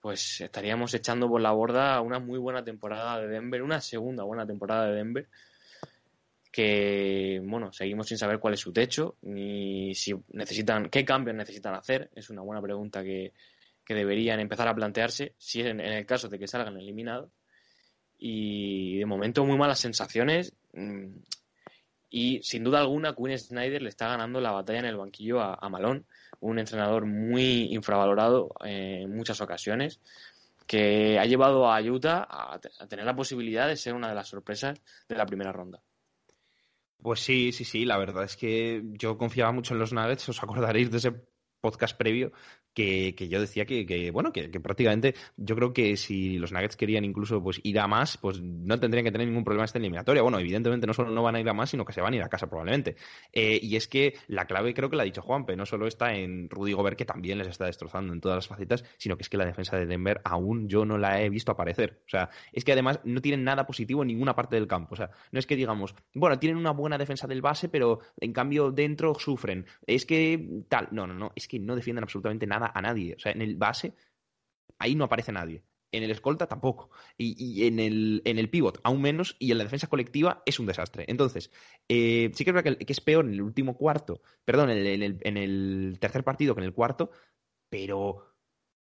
pues estaríamos echando por la borda una muy buena temporada de Denver, una segunda buena temporada de Denver, que, bueno, seguimos sin saber cuál es su techo, ni si necesitan, qué cambios necesitan hacer, es una buena pregunta que, deberían empezar a plantearse, si es en, el caso de que salgan eliminados. Y de momento muy malas sensaciones. Mm, y sin duda alguna, Quinn Snyder le está ganando la batalla en el banquillo a, a Malone un entrenador muy infravalorado en muchas ocasiones, que ha llevado a Utah a, tener la posibilidad de ser una de las sorpresas de la primera ronda. Pues sí, sí, sí, la verdad es que yo confiaba mucho en los Nuggets, os acordaréis de ese podcast previo que, yo decía que, bueno, que, prácticamente yo creo que si los Nuggets querían incluso pues ir a más, pues no tendrían que tener ningún problema esta eliminatoria. Bueno, evidentemente no solo no van a ir a más, sino que se van a ir a casa probablemente. Eh, y es que la clave creo que la ha dicho Juanpe, no solo está en Rudy Gobert, que también les está destrozando en todas las facetas, sino que es que la defensa de Denver aún yo no la he visto aparecer. O sea, es que además no tienen nada positivo en ninguna parte del campo. O sea, no es que digamos, bueno, tienen una buena defensa del base, pero en cambio dentro sufren. Es que tal, no, no, no, es que no defienden absolutamente nada a nadie. O sea, en el base, ahí no aparece nadie. En el escolta tampoco. Y, en, el, en el pivot aún menos. Y en la defensa colectiva es un desastre. Entonces, eh, sí que es verdad que, es peor en el último cuarto, perdón, en el, en el tercer partido que en el cuarto, pero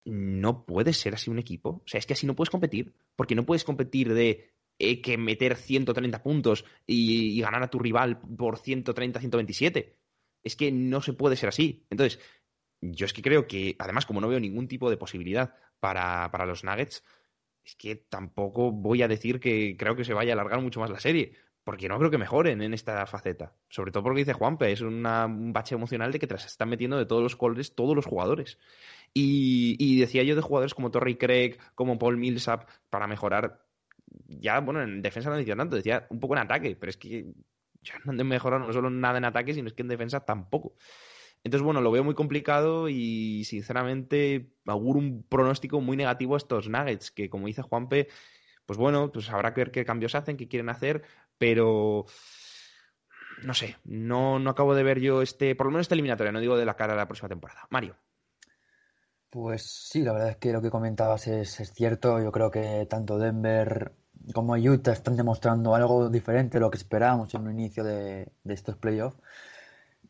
no puede ser así un equipo. O sea, es que así no puedes competir. Porque no puedes competir de eh, que meter 130 puntos y, y, ganar a tu rival por 130, 127. Es que no se puede ser así. Entonces, yo es que creo que, además, como no veo ningún tipo de posibilidad para, para los Nuggets, es que tampoco voy a decir que creo que se vaya a alargar mucho más la serie, porque no creo que mejoren en esta faceta. Sobre todo porque dice Juanpe, es un bache emocional de que te se están metiendo de todos los colores todos los jugadores. Y, decía yo de jugadores como Torrey Craig, como Paul Millsap, para mejorar. Ya, bueno, en defensa no decía tanto, decía un poco en ataque, pero es que ya no han mejorado no solo nada en ataque, sino es que en defensa tampoco. Entonces, bueno, lo veo muy complicado y sinceramente auguro un pronóstico muy negativo a estos Nuggets, que como dice Juanpe, pues bueno, pues habrá que ver qué cambios hacen, qué quieren hacer, pero no sé, no, no acabo de ver yo este, por lo menos esta eliminatoria, no digo de la cara de la próxima temporada. Mario. Pues sí, la verdad es que lo que comentabas es, cierto. Yo creo que tanto Denver como Utah están demostrando algo diferente de lo que esperábamos en el inicio de, de estos playoffs.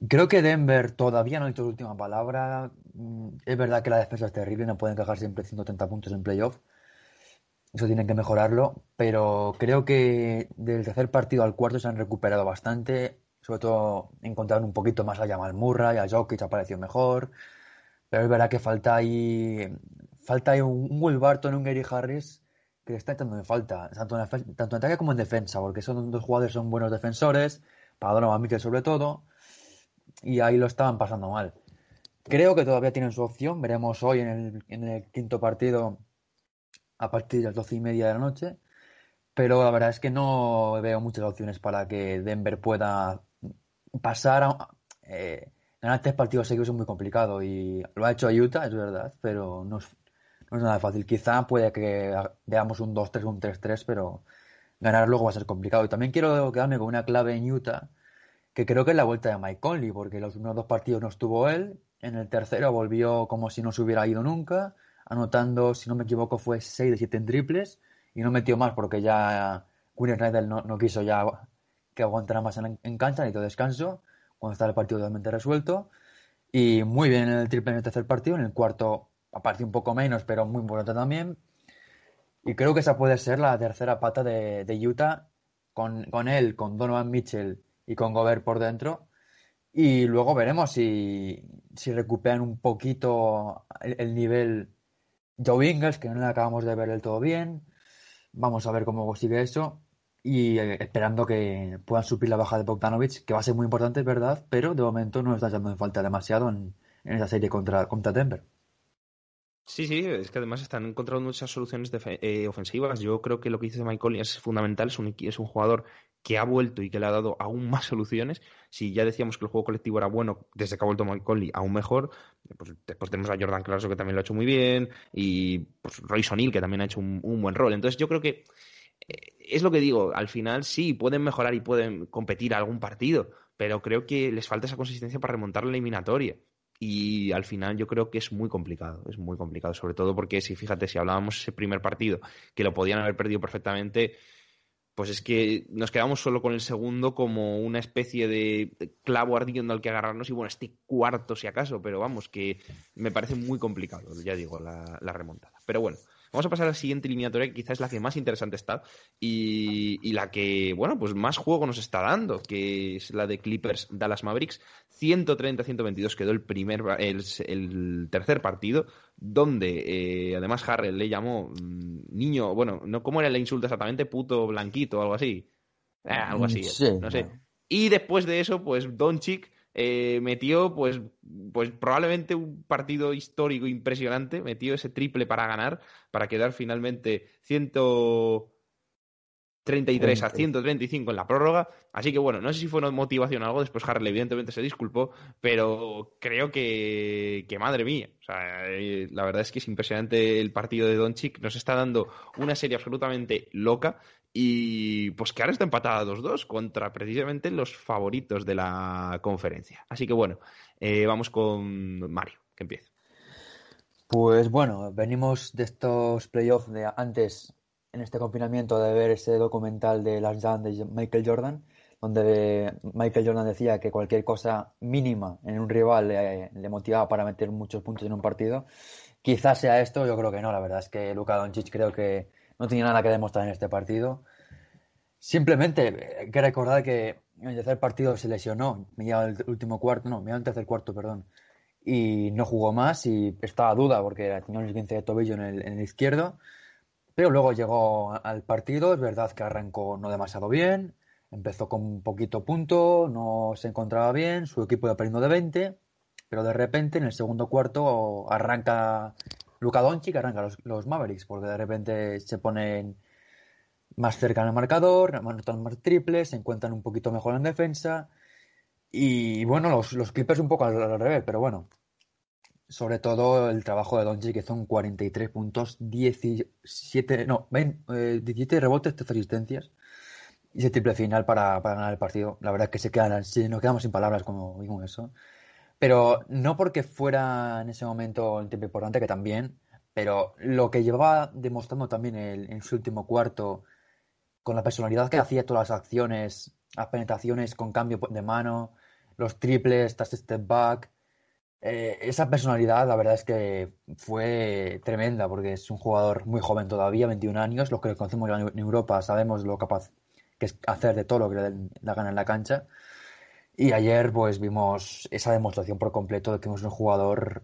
Creo que Denver todavía no ha dicho su última palabra. Mm, es verdad que la defensa es terrible, no pueden cajar siempre 130 puntos en playoff. Eso tienen que mejorarlo, pero creo que del tercer partido al cuarto se han recuperado bastante. Sobre todo encontraron un poquito más a Jamal Murray, a Jokic apareció mejor. Pero es verdad que falta ahí, falta ahí un, Will Barton, un Gary Harris que le está echando en falta, tanto en, tanto en ataque como en defensa, porque son dos jugadores son buenos defensores, para Donovan Mitchell sobre todo y ahí lo estaban pasando mal. Creo que todavía tienen su opción. Veremos hoy en el, en el quinto partido a partir de las doce y media de la noche. Pero la verdad es que no veo muchas opciones para que Denver pueda pasar a. Eh, ganar tres partidos seguidos es muy complicado y lo ha hecho Utah, es verdad, pero no es, no es nada fácil. Quizá puede que veamos un 2-3, un 3-3, pero ganar luego va a ser complicado. Y también quiero quedarme con una clave en Utah que creo que es la vuelta de Mike Conley, porque los primeros dos partidos no estuvo él, en el tercero volvió como si no se hubiera ido nunca, anotando, si no me equivoco, fue 6 de 7 en triples y no metió más porque ya Quinn Snyder no, no, quiso ya que aguantara más en, en cancha, necesitó descanso cuando estaba el partido totalmente resuelto. Y muy bien en el triple en el tercer partido, en el cuarto apareció un poco menos, pero muy importante también. Y creo que esa puede ser la tercera pata de, de Utah, con, con, él, con Donovan Mitchell y con Gobert por dentro. Y luego veremos si, si recuperan un poquito el, el, nivel Joe Ingles, que no le acabamos de ver del todo bien. Vamos a ver cómo sigue eso. Y eh, esperando que puedan suplir la baja de Bogdanovich, que va a ser muy importante, es verdad, pero de momento no está echando en falta demasiado en, en esa serie contra, contra Denver. Sí, sí, es que además están encontrando muchas soluciones eh, ofensivas. Yo creo que lo que dice Mike Conley es fundamental. Es un, es un jugador que ha vuelto y que le ha dado aún más soluciones. Si ya decíamos que el juego colectivo era bueno desde que ha vuelto Mike Conley, aún mejor. Pues después tenemos a Jordan Clarkson que también lo ha hecho muy bien y pues, Royce O'Neill que también ha hecho un, un, buen rol. Entonces yo creo que eh, es lo que digo. Al final sí pueden mejorar y pueden competir a algún partido, pero creo que les falta esa consistencia para remontar la eliminatoria y al final yo creo que es muy complicado, es muy complicado, sobre todo porque si fíjate, si hablábamos ese primer partido que lo podían haber perdido perfectamente, pues es que nos quedamos solo con el segundo como una especie de clavo ardiendo al que agarrarnos y bueno, este cuarto si acaso, pero vamos, que me parece muy complicado, ya digo, la, la remontada. Pero bueno, Vamos a pasar a la siguiente eliminatoria, que quizás es la que más interesante está y, y, la que, bueno, pues más juego nos está dando, que es la de Clippers Dallas Mavericks. 130-122 quedó el primer, el, el tercer partido, donde eh, además Harrell le llamó mmm, niño, bueno, no cómo era el insulto exactamente, puto blanquito o algo así. Eh, algo así, sí, no sé. Y después de eso, pues Doncic eh, metió pues, pues probablemente un partido histórico impresionante, metió ese triple para ganar, para quedar finalmente 133 a 135 en la prórroga. Así que bueno, no sé si fue una motivación o algo, después Harrell evidentemente se disculpó, pero creo que, que madre mía, o sea, eh, la verdad es que es impresionante el partido de Doncic, nos está dando una serie absolutamente loca y pues que ahora está empatada 2-2 contra precisamente los favoritos de la conferencia. Así que bueno, eh, vamos con Mario, que empiece. Pues bueno, venimos de estos playoffs de antes, en este confinamiento, de ver ese documental de Last Dance de Michael Jordan, donde Michael Jordan decía que cualquier cosa mínima en un rival le, le motivaba para meter muchos puntos en un partido. Quizás sea esto, yo creo que no, la verdad es que Luka Doncic creo que no tenía nada que demostrar en este partido. Simplemente hay que recordar que en el tercer partido se lesionó, lleva el último cuarto, no, lleva el tercer cuarto, perdón, y no jugó más y estaba a duda porque tenía un esguince de tobillo en el, en el izquierdo, pero luego llegó al partido, es verdad que arrancó no demasiado bien, empezó con un poquito punto, no se encontraba bien, su equipo iba perdiendo de 20, pero de repente en el segundo cuarto arranca Luka Doncic, arranca los, los Mavericks, porque de repente se ponen más cerca el marcador, anotan más triples, se encuentran un poquito mejor en defensa. Y bueno, los, Clippers un poco al, al, revés, pero bueno. Sobre todo el trabajo de Doncic, que son 43 puntos, 17, no, 20, eh, 17 rebotes, 13 asistencias. Y ese triple final para, para, ganar el partido. La verdad es que se quedan, nos quedamos sin palabras como vimos eso. Pero no porque fuera en ese momento un tiempo importante, que también, pero lo que llevaba demostrando también el, en su último cuarto, con la personalidad que hacía todas las acciones, las penetraciones con cambio de mano, los triples, tras step back, eh, esa personalidad la verdad es que fue tremenda porque es un jugador muy joven todavía, 21 años, los que conocemos en Europa sabemos lo capaz que es hacer de todo lo que le da gana en la cancha. Y ayer pues vimos esa demostración por completo de que es un jugador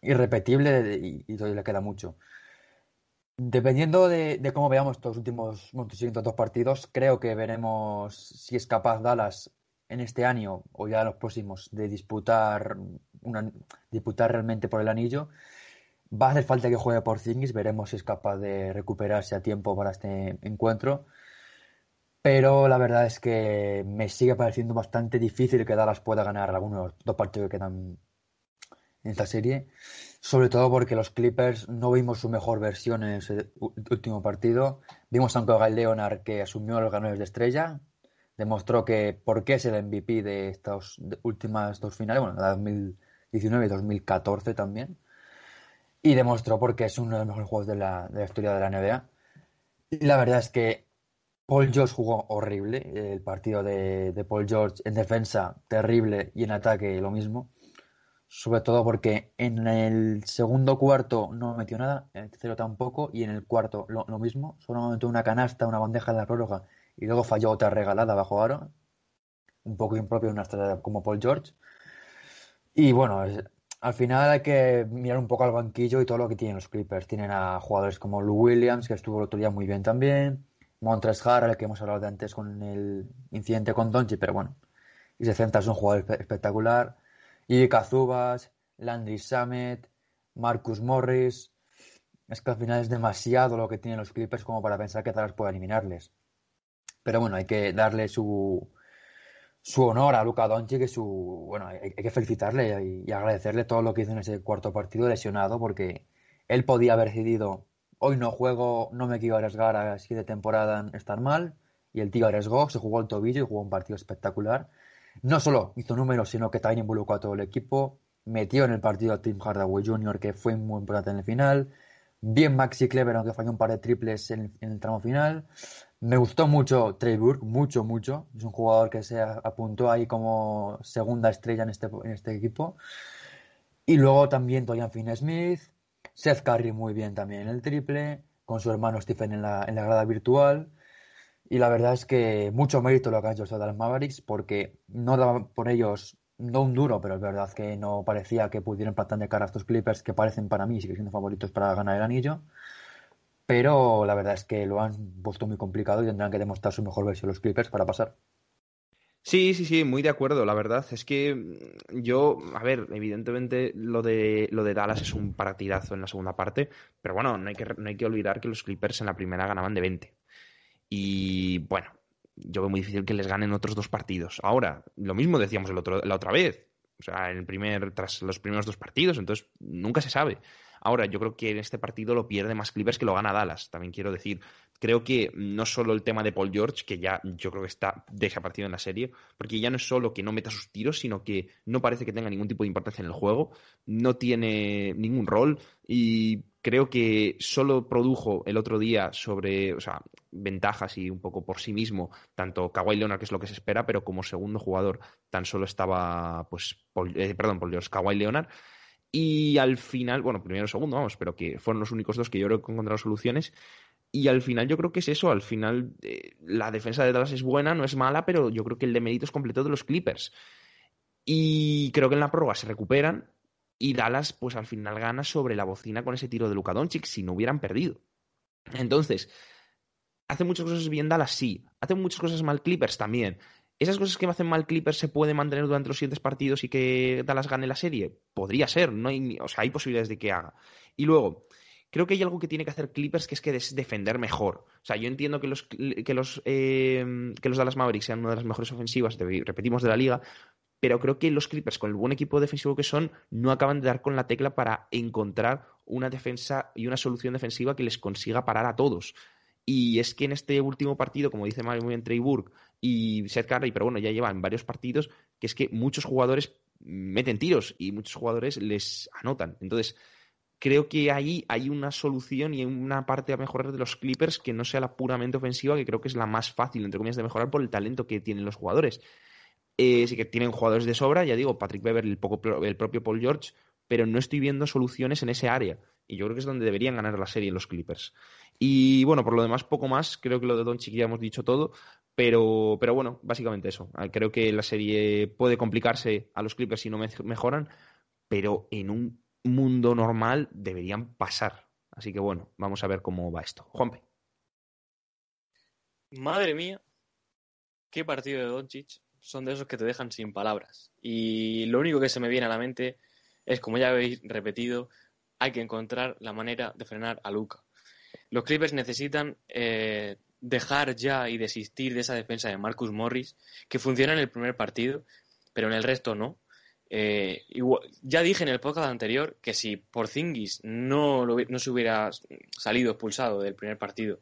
irrepetible y, y todavía le queda mucho. Dependiendo de, cómo veamos estos últimos siguientes dos partidos, creo que veremos si es capaz Dallas en este año o ya en los próximos de disputar disputar realmente por el anillo. Va a hacer falta que juegue por Zingis, veremos si es capaz de recuperarse a tiempo para este encuentro. Pero la verdad es que me sigue pareciendo bastante difícil que Dallas pueda ganar algunos dos partidos que quedan en esta serie. Sobre todo porque los Clippers no vimos su mejor versión en ese último partido. Vimos a un Kawhi Leonard que asumió los ganadores de estrella. Demostró que por qué es el MVP de estas últimas dos finales, bueno, la 2019 y 2014 también. Y demostró por qué es uno de los mejores juegos de la, de la historia de la NBA. Y la verdad es que Paul George jugó horrible. El partido de, Paul George en defensa, terrible, y en ataque, lo mismo. Sobre todo porque en el segundo cuarto no metió nada, en el tercero tampoco, y en el cuarto lo, mismo. Solo metió una canasta, una bandeja de la prórroga, y luego falló otra regalada bajo aro. Un poco impropio una estrella como Paul George. Y bueno, al final hay que mirar un poco al banquillo y todo lo que tienen los Clippers. Tienen a jugadores como Lou Williams, que estuvo el otro día muy bien también. Montres Harrell, que hemos hablado de antes con el incidente con Doncic, pero bueno. Y se centra, es un jugador espe- espectacular. Y Kazubas, Landry Samet, Marcus Morris. Es que al final es demasiado lo que tienen los Clippers como para pensar que Dallas puede eliminarles. Pero bueno, hay que darle su, su honor a Luka Doncic, que su, bueno, hay, hay que felicitarle y, y agradecerle todo lo que hizo en ese cuarto partido lesionado, porque él podía haber decidido, hoy no juego, no me quiero arriesgar así de temporada en estar mal, y el tío arriesgó, se jugó el tobillo y jugó un partido espectacular. No solo hizo números, sino que también involucró a todo el equipo, metió en el partido a Tim Hardaway Jr., que fue muy importante en el final, bien Maxi Kleber, aunque falló un par de triples en, el tramo final. Me gustó mucho Trey Burke, mucho, mucho. Es un jugador que se a- apuntó ahí como segunda estrella en este, en este equipo. Y luego también Dorian Finney-Smith, Seth Curry muy bien también en el triple, con su hermano Stephen en la, en la grada virtual. Y la verdad es que mucho mérito lo que han hecho estos Dallas Mavericks, porque no daban por ellos, no un duro, pero es verdad que no parecía que pudieran plantar de cara a estos Clippers, que parecen para mí, sigue siendo favoritos para ganar el anillo. Pero la verdad es que lo han puesto muy complicado y tendrán que demostrar su mejor versión los Clippers para pasar. Sí, sí, sí, muy de acuerdo, la verdad. Es que mm, yo, a ver, evidentemente lo de, lo de Dallas es un partidazo en la segunda parte, pero bueno, no hay que, no hay que olvidar que los Clippers en la primera ganaban de 20. Y bueno, yo veo muy difícil que les ganen otros dos partidos. Ahora, lo mismo decíamos el otro, la otra vez. O sea, en el primer, tras los primeros dos partidos, entonces nunca se sabe. Ahora, yo creo que en este partido lo pierde más Clippers que lo gana Dallas, también quiero decir. Creo que no solo el tema de Paul George, que ya yo creo que está desaparecido en la serie, porque ya no es solo que no meta sus tiros, sino que no parece que tenga ningún tipo de importancia en el juego, no tiene ningún rol y creo que solo produjo el otro día sobre, o sea, ventajas y un poco por sí mismo, tanto Kawhi Leonard, que es lo que se espera, pero como segundo jugador tan solo estaba, pues, eh, perdón, Paul George, Kawhi Leonard. Y al final, bueno, primero segundo, vamos, pero que fueron los únicos dos que yo creo que encontraron soluciones. Y al final yo creo que es eso, al final eh, la defensa de Dallas es buena, no es mala, pero yo creo que el de mérito es completo de los Clippers. Y creo que en la prórroga se recuperan y Dallas pues al final gana sobre la bocina con ese tiro de Luka Doncic si no hubieran perdido. Entonces, ¿hace muchas cosas bien Dallas? Sí. ¿Hace muchas cosas mal Clippers? También. ¿Esas cosas que hacen mal Clippers se pueden mantener durante los siguientes partidos y que Dallas gane la serie? Podría ser, no hay, o sea, hay posibilidades de que haga. Y luego, creo que hay algo que tiene que hacer Clippers que es que es defender mejor. O sea, yo entiendo que los, que los, eh, Dallas Mavericks sean una de las mejores ofensivas, repetimos, de la liga, pero creo que los Clippers, con el buen equipo defensivo que son, no acaban de dar con la tecla para encontrar una defensa y una solución defensiva que les consiga parar a todos. Y es que en este último partido, como dice muy bien Trey Burke y Seth Curry, pero bueno, ya llevan varios partidos, que es que muchos jugadores meten tiros y muchos jugadores les anotan. Entonces, creo que ahí hay una solución y una parte a mejorar de los Clippers que no sea la puramente ofensiva, que creo que es la más fácil, entre comillas, de mejorar por el talento que tienen los jugadores. Eh, sí que tienen jugadores de sobra, ya digo, Patrick Beverly, el, poco, el propio Paul George, pero no estoy viendo soluciones en ese área. Y yo creo que es donde deberían ganar la serie los Clippers. Y bueno, por lo demás, poco más. Creo que lo de Doncic ya hemos dicho todo. Pero, pero bueno, básicamente eso. Ah, Creo que la serie puede complicarse a los Clippers si no me- mejoran, pero en un mundo normal deberían pasar. Así que bueno, vamos a ver cómo va esto. Juanpe. Madre mía, qué partido de Doncic. Son de esos que te dejan sin palabras. Y lo único que se me viene a la mente es, como ya habéis repetido, hay que encontrar la manera de frenar a Luca. Los Clippers necesitan eh, dejar ya y desistir de esa defensa de Marcus Morris, que funciona en el primer partido, pero en el resto no. Eh, ya dije en el podcast anterior que si Porzingis no, lo no se hubiera salido expulsado del primer partido,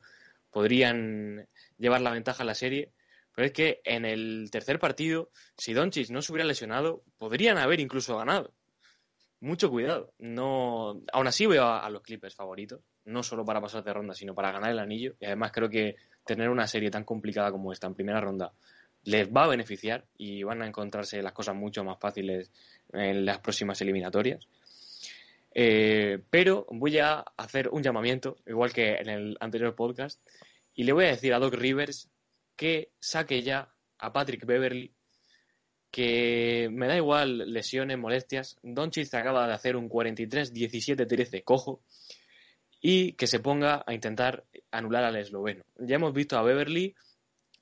podrían llevar la ventaja a la serie. Pero es que en el tercer partido, si Doncic no se hubiera lesionado, podrían haber incluso ganado. Mucho cuidado. No, aún así veo a, a los Clippers favoritos. no solo para pasar de ronda, sino para ganar el anillo. Y además creo que tener una serie tan complicada como esta en primera ronda les va a beneficiar y van a encontrarse las cosas mucho más fáciles en las próximas eliminatorias. Eh, pero voy a hacer un llamamiento, igual que en el anterior podcast, y le voy a decir a Doc Rivers que saque ya a Patrick Beverly, que me da igual lesiones, molestias. Doncic acaba de hacer un 43-17-13 cojo y que se ponga a intentar anular al esloveno. Ya hemos visto a Beverly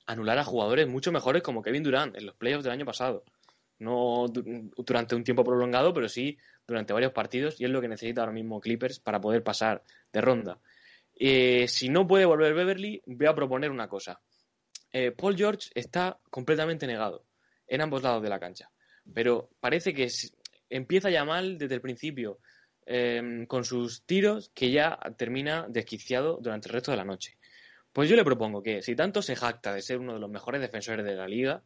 anular a jugadores mucho mejores como Kevin Durant en los playoffs del año pasado. No durante un tiempo prolongado, pero sí durante varios partidos y es lo que necesita ahora mismo Clippers para poder pasar de ronda. Eh, si no puede volver Beverly, voy a proponer una cosa. Eh, Paul George está completamente negado en ambos lados de la cancha, pero parece que empieza ya mal desde el principio em, con sus tiros que ya termina desquiciado durante el resto de la noche. Pues yo le propongo que, si tanto se jacta de ser uno de los mejores defensores de la liga,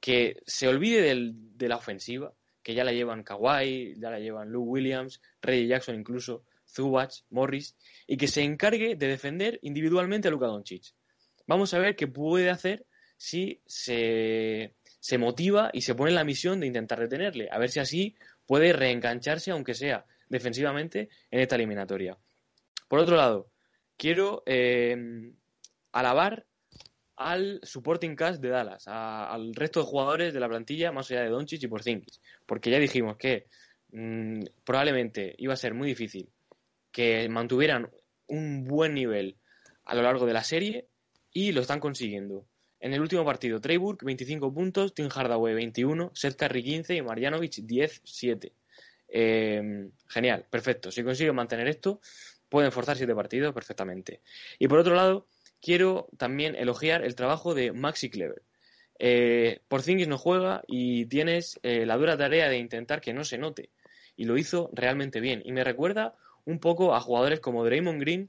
que se olvide de la ofensiva, que ya la llevan Kawhi, ya la llevan Lou Williams, Reggie Jackson incluso, Zubac, Morris, y que se encargue de defender individualmente a Luka Doncic. Vamos a ver qué puede hacer si se, se motiva y se pone en la misión de intentar detenerle, a ver si así puede reengancharse, aunque sea defensivamente, en esta eliminatoria. Por otro lado, quiero eh, alabar al supporting cast de Dallas, al resto de jugadores de la plantilla más allá de Doncic y Porzingis, porque ya dijimos que mm, probablemente iba a ser muy difícil que mantuvieran un buen nivel a lo largo de la serie y lo están consiguiendo. En el último partido, Trey 25 puntos, Tim Hardaway 21, Seth Curry 15 y Marjanovic 10-7. Em, genial, perfecto. Si consiguen mantener esto, pueden forzar siete partidos perfectamente. Y por otro lado, quiero también elogiar el trabajo de Maxi Clever. Eh, Porzingis no juega y tienes eh, la dura tarea de intentar que no se note. Y lo hizo realmente bien. Y me recuerda un poco a jugadores como Draymond Green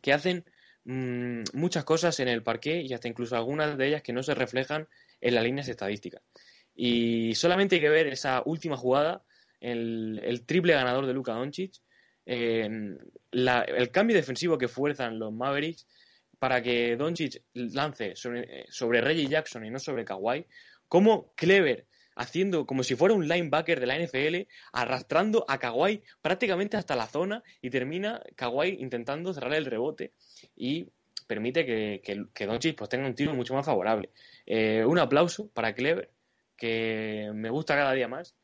que hacen mm, muchas cosas en el parqué y hasta incluso algunas de ellas que no se reflejan en las líneas estadísticas. Y solamente hay que ver esa última jugada, el, triple ganador de Luka Doncic, el cambio defensivo que fuerzan los Mavericks para que Doncic lance sobre, sobre Reggie Jackson y no sobre Kawhi, como Clever haciendo como si fuera un linebacker de la NFL, arrastrando a Kawhi prácticamente hasta la zona y termina Kawhi intentando cerrar el rebote y permite que, que, Doncic pues, tenga un tiro mucho más favorable. Eh, un aplauso para Clever, que me gusta cada día más.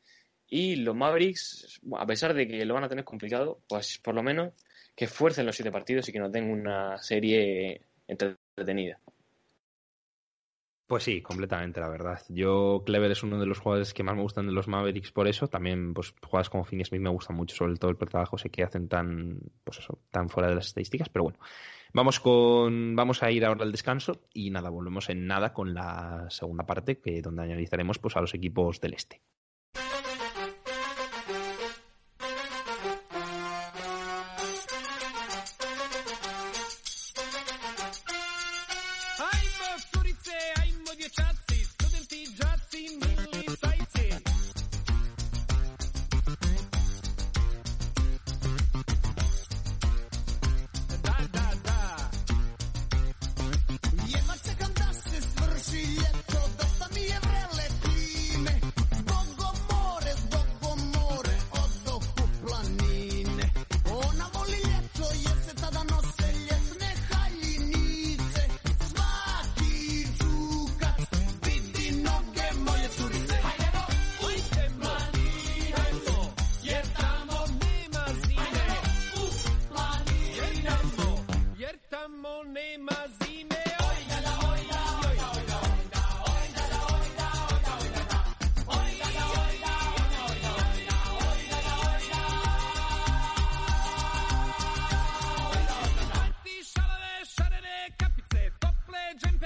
Y los Mavericks, a pesar de que lo van a tener complicado, pues por lo menos que fuercen los siete partidos y que no tengan una serie entretenida. Pues sí, completamente, la verdad. Yo, Clever es uno de los jugadores que más me gustan de los Mavericks por eso. También, pues, jugadores como Finney Smith me gustan mucho, sobre todo el trabajo sé que hacen tan, pues eso, tan fuera de las estadísticas. Pero bueno, vamos con, vamos a ir ahora al descanso y nada, volvemos en nada con la segunda parte, que donde analizaremos, pues, a los equipos del este.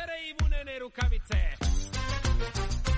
vere i vunene rukavice.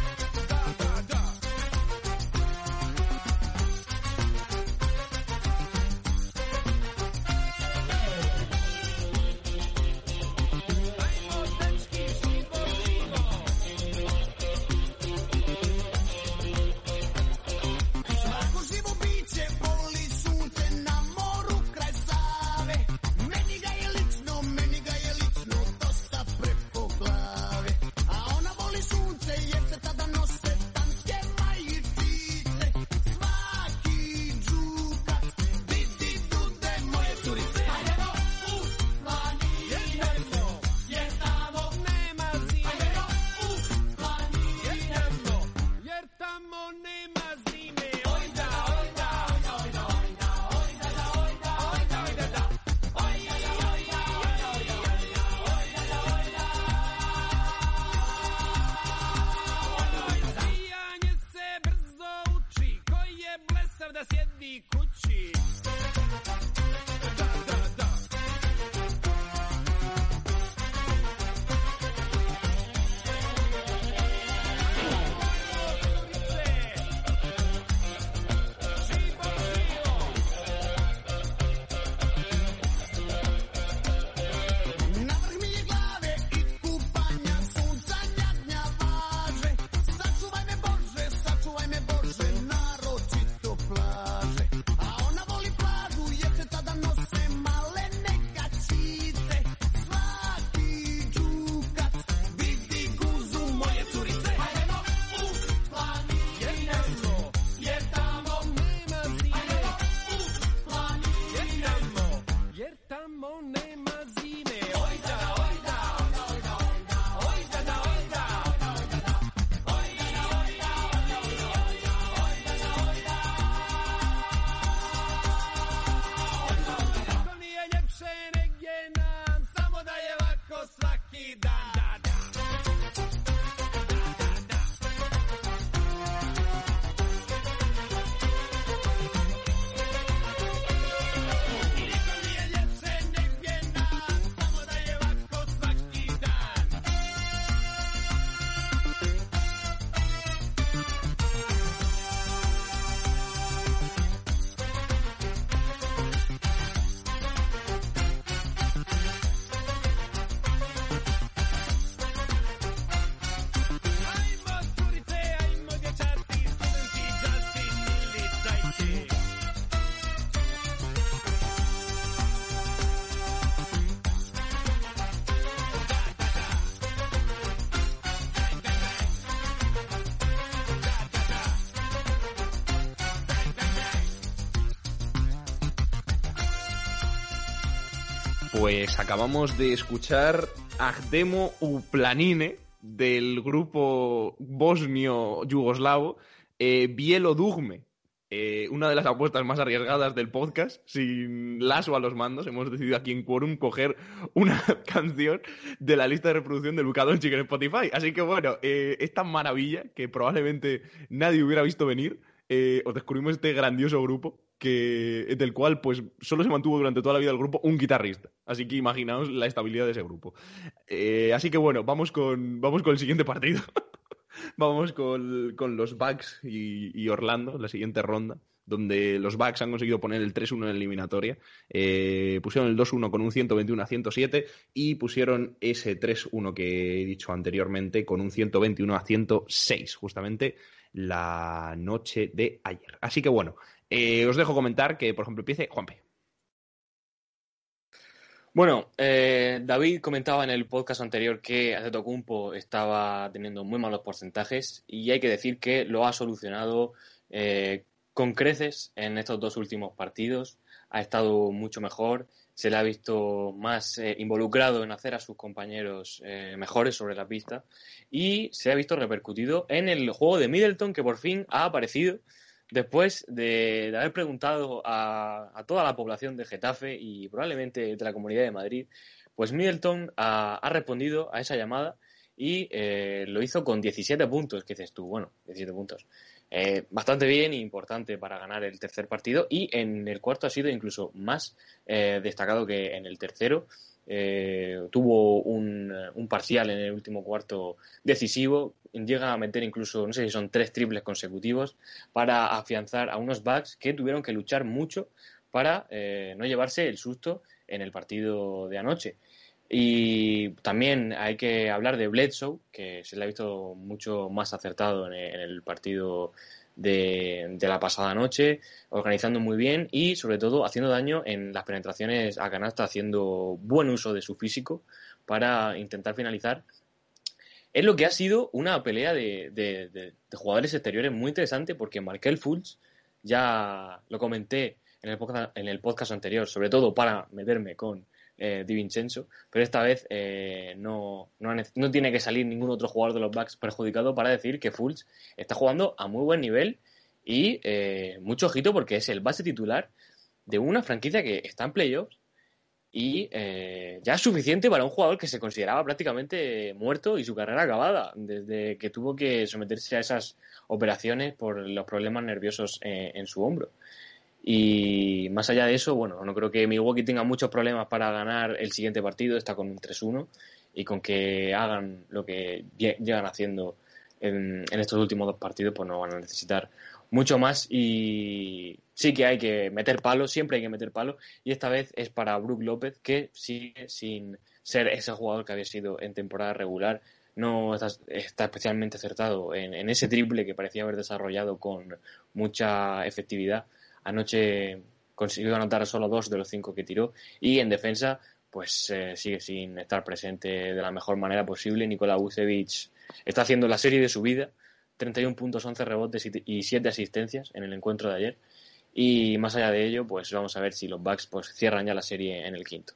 Pues acabamos de escuchar Agdemo Uplanine del grupo bosnio-yugoslavo eh, Bielo Dugme. Eh, una de las apuestas más arriesgadas del podcast, sin lazo a los mandos, hemos decidido aquí en Quorum coger una canción de la lista de reproducción de Luka Doncic en Spotify. Así que bueno, eh, esta maravilla que probablemente nadie hubiera visto venir, eh, os descubrimos este grandioso grupo que, del cual pues solo se mantuvo durante toda la vida del grupo un guitarrista. Así que imaginaos la estabilidad de ese grupo. Eh, así que bueno, vamos con, vamos con el siguiente partido. vamos con, con los Bucks y, y, Orlando, la siguiente ronda, donde los Bucks han conseguido poner el 3-1 en la eliminatoria. Eh, pusieron el 2-1 con un 121 a 107 y pusieron ese 3-1 que he dicho anteriormente con un 121 a 106, justamente la noche de ayer. Así que bueno, eh, os dejo comentar que, por ejemplo, empiece Juanpe. Bueno, eh, David comentaba en el podcast anterior que Antetokounmpo estaba teniendo muy malos porcentajes y hay que decir que lo ha solucionado eh, con creces en estos dos últimos partidos. Ha estado mucho mejor, se le ha visto más involucrado en hacer a sus compañeros mejores sobre la pista y se ha visto repercutido en el juego de Middleton que por fin ha aparecido después de, haber preguntado a, toda la población de Getafe y probablemente de la Comunidad de Madrid, pues Middleton ha, ha respondido a esa llamada y eh, lo hizo con 17 puntos, que dices tú, bueno, 17 puntos. Eh, bastante bien e importante para ganar el tercer partido y en el cuarto ha sido incluso más eh, destacado que en el tercero. Eh, tuvo un, un, parcial en el último cuarto decisivo, llega a meter incluso, no sé si son tres triples consecutivos, para afianzar a unos Bucks que tuvieron que luchar mucho para eh, no llevarse el susto en el partido de anoche. Y también hay que hablar de Bledsoe, que se le ha visto mucho más acertado en el partido de, la pasada noche, organizando muy bien y sobre todo haciendo daño en las penetraciones a canasta, haciendo buen uso de su físico para intentar finalizar. Es lo que ha sido una pelea de, de, jugadores exteriores muy interesante porque Markel Fultz, ya lo comenté en el, en el podcast anterior, sobre todo para meterme con eh, Vincenzo, pero esta vez eh, no, no, no, tiene que salir ningún otro jugador de los Bucks perjudicado para decir que Fultz está jugando a muy buen nivel y eh, mucho ojito porque es el base titular de una franquicia que está en playoffs y eh, ya es suficiente para un jugador que se consideraba prácticamente muerto y su carrera acabada desde que tuvo que someterse a esas operaciones por los problemas nerviosos en su hombro. Y más allá de eso, bueno, no creo que Milwaukee tenga muchos problemas para ganar el siguiente partido, está con un 3-1 y con que hagan lo que llegan haciendo en, en, estos últimos dos partidos, pues no van a necesitar mucho más. Y sí que hay que meter palos, siempre hay que meter palos y esta vez es para Brook López que sigue sin ser ese jugador que había sido en temporada regular, no está, especialmente acertado en, en ese triple que parecía haber desarrollado con mucha efectividad Anoche consiguió anotar solo dos de los cinco que tiró y en defensa pues eh, sigue sin estar presente de la mejor manera posible. Nikola Vucevic está haciendo la serie de su vida, 31 puntos, 11 rebotes y 7 asistencias en el encuentro de ayer. Y más allá de ello, pues vamos a ver si los Bucks pues, cierran ya la serie en el quinto.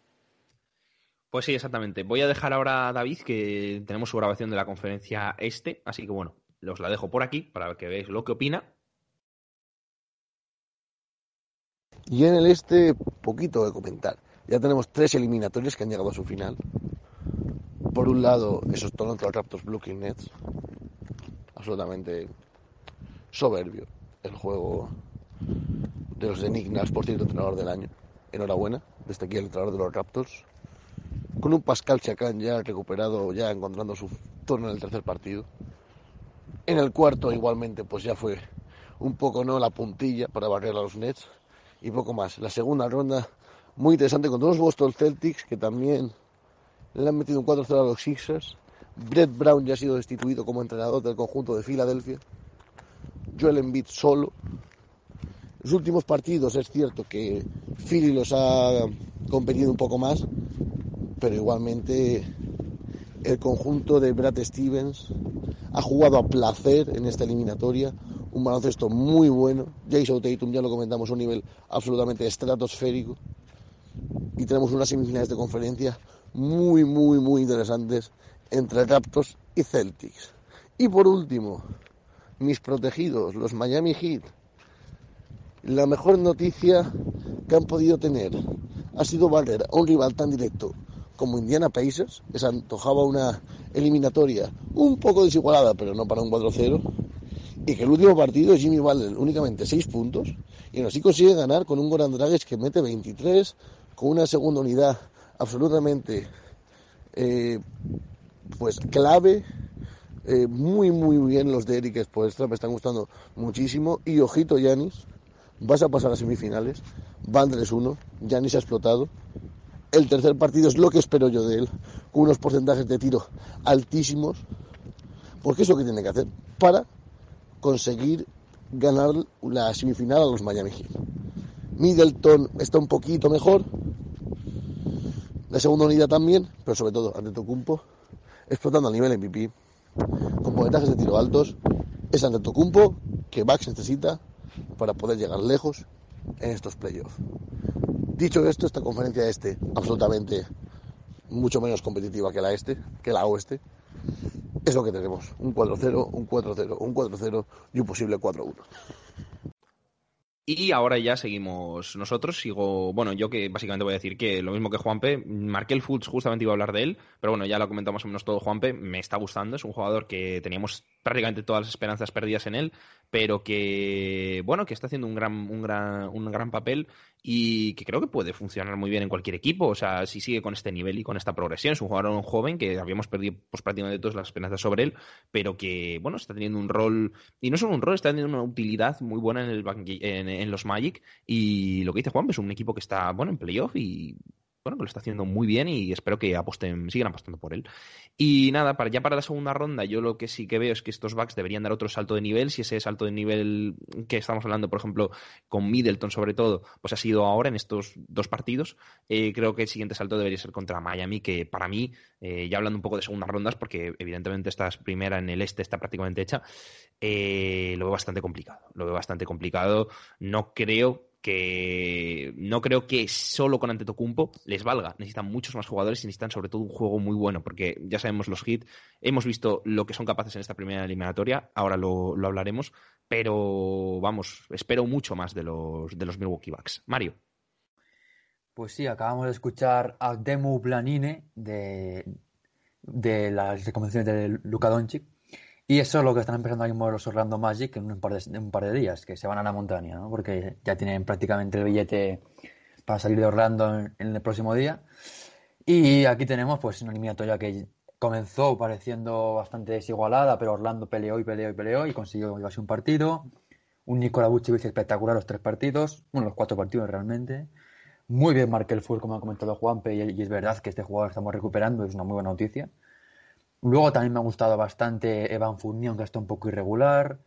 Pues sí, exactamente. Voy a dejar ahora a David, que tenemos su grabación de la conferencia este, así que bueno, los la dejo por aquí para que veáis lo que opina Y en el este, poquito de comentar. Ya tenemos tres eliminatorios que han llegado a su final. Por un lado, esos Toronto Raptors Brooklyn Nets. Absolutamente soberbio el juego de los Nurse, por cierto, entrenador del año. Enhorabuena, desde aquí el entrenador de los Raptors. Con un Pascal Chacán ya recuperado, ya encontrando su turno en el tercer partido. En el cuarto, igualmente, pues ya fue un poco no la puntilla para barrer a los Nets y poco más. La segunda ronda muy interesante con dos Boston Celtics que también le han metido un 4-0 a los Sixers. Brett Brown ya ha sido destituido como entrenador del conjunto de Filadelfia. Joel Embiid solo. Los últimos partidos es cierto que Philly los ha competido un poco más, pero igualmente el conjunto de Brad Stevens ha jugado a placer en esta eliminatoria un baloncesto muy bueno. Jason Tatum, ya lo comentamos, un nivel absolutamente estratosférico. y tenemos unas semifinales de conferencia muy, muy, muy interesantes entre Raptors y Celtics. Y por último, mis protegidos, los Miami Heat. La mejor noticia que han podido tener ha sido valer a un rival tan directo como Indiana Pacers, que se antojaba una eliminatoria un poco desigualada, pero no para un 4-0, y que el último partido Jimmy Butler únicamente 6 puntos, y aún así consigue ganar con un Goran Dragic que mete 23, con una segunda unidad absolutamente eh, pues clave, eh, muy muy bien los de Eric Spoelstra, me están gustando muchísimo, y ojito Yanis, vas a pasar a semifinales, van 3-1, Yanis ha explotado, el tercer partido es lo que espero yo de él, con unos porcentajes de tiro altísimos, porque es lo que tiene que hacer para conseguir ganar la semifinal a los Miami Heat. Middleton está un poquito mejor, la segunda unidad también, pero sobre todo ante Tocumpo, explotando a nivel MVP, con porcentajes de tiro altos, es ante Tocumpo que Bax necesita para poder llegar lejos en estos playoffs. Dicho esto, esta conferencia este, absolutamente mucho menos competitiva que la este, que la oeste, es lo que tenemos. Un 4-0, un 4-0, un 4-0 y un posible 4-1. Y ahora ya seguimos nosotros. Sigo, bueno, yo que básicamente voy a decir que lo mismo que Juanpe, Markel Fultz justamente iba a hablar de él, pero bueno, ya lo comentamos más o menos todo Juanpe, me está gustando, es un jugador que teníamos prácticamente todas las esperanzas perdidas en él, pero que, bueno, que está haciendo un gran, un gran, un gran papel y que creo que puede funcionar muy bien en cualquier equipo. O sea, si sigue con este nivel y con esta progresión, es un jugador joven que habíamos perdido pues, prácticamente todas las esperanzas sobre él, pero que, bueno, está teniendo un rol, y no solo un rol, está teniendo una utilidad muy buena en, el en, en los Magic. Y lo que dice Juan, es un equipo que está, bueno, en playoff y bueno, que lo está haciendo muy bien y espero que aposten, sigan apostando por él. Y nada, para, ya para la segunda ronda, yo lo que sí que veo es que estos backs deberían dar otro salto de nivel. Si ese salto de nivel que estamos hablando, por ejemplo, con Middleton sobre todo, pues ha sido ahora en estos dos partidos, eh, creo que el siguiente salto debería ser contra Miami, que para mí, eh, ya hablando un poco de segundas rondas, porque evidentemente esta primera en el este está prácticamente hecha, eh, lo veo bastante complicado. Lo veo bastante complicado. No creo que no creo que solo con Antetokounmpo les valga. Necesitan muchos más jugadores y necesitan sobre todo un juego muy bueno, porque ya sabemos los hits, hemos visto lo que son capaces en esta primera eliminatoria, ahora lo, hablaremos, pero vamos, espero mucho más de los, de los Milwaukee Bucks. Mario. Pues sí, acabamos de escuchar a Demu Planine de, de las recomendaciones de Luka Doncic y eso es lo que están empezando ahí mismo los Orlando Magic en un par de, un par de días, que se van a la montaña, ¿no? porque ya tienen prácticamente el billete para salir de Orlando en, el próximo día. Y aquí tenemos pues una eliminatoria que comenzó pareciendo bastante desigualada, pero Orlando peleó y peleó y peleó y consiguió llevarse un partido. Un Nikola Vucevic espectacular los tres partidos, bueno, los cuatro partidos realmente. Muy bien Markel Full, como ha comentado Juanpe, y, y es verdad que este jugador estamos recuperando, es una muy buena noticia. Luego también me ha gustado bastante Evan Fournier, aunque está un poco irregular.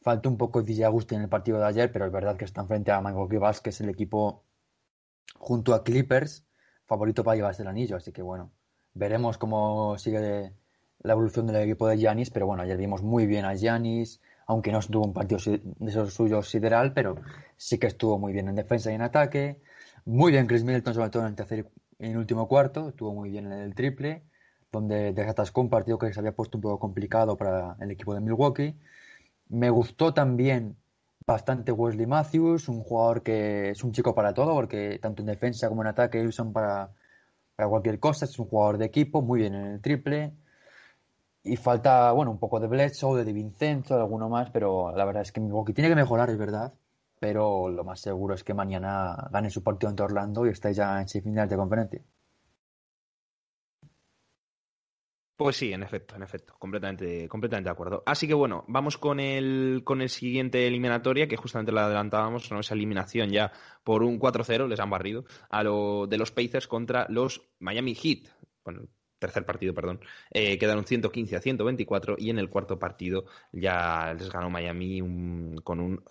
Falta un poco de Agustín en el partido de ayer, pero es verdad que está frente a Milwaukee Bucks, que es el equipo junto a Clippers favorito para llevarse el anillo. Así que bueno, veremos cómo sigue la evolución del equipo de Giannis. Pero bueno, ayer vimos muy bien a Giannis, aunque no estuvo un partido de esos suyos sideral, pero sí que estuvo muy bien en defensa y en ataque. Muy bien Chris Middleton, sobre todo en el tercer y en el último cuarto, estuvo muy bien en el triple donde desatascó un partido que se había puesto un poco complicado para el equipo de Milwaukee. Me gustó también bastante Wesley Matthews, un jugador que es un chico para todo, porque tanto en defensa como en ataque usan para, para cualquier cosa. Es un jugador de equipo, muy bien en el triple. Y falta, bueno, un poco de Bledsoe, de Vincenzo, de alguno más, pero la verdad es que Milwaukee tiene que mejorar, es verdad. Pero lo más seguro es que mañana gane su partido ante Orlando y esté ya en semifinales de conferencia. Pues sí, en efecto, en efecto, completamente, completamente de acuerdo. Así que bueno, vamos con el, con el siguiente eliminatoria, que justamente la adelantábamos, ¿no? esa eliminación ya por un 4-0, les han barrido, a lo de los Pacers contra los Miami Heat. Bueno, tercer partido, perdón, eh, quedaron 115 a 124 y en el cuarto partido ya les ganó Miami con, un,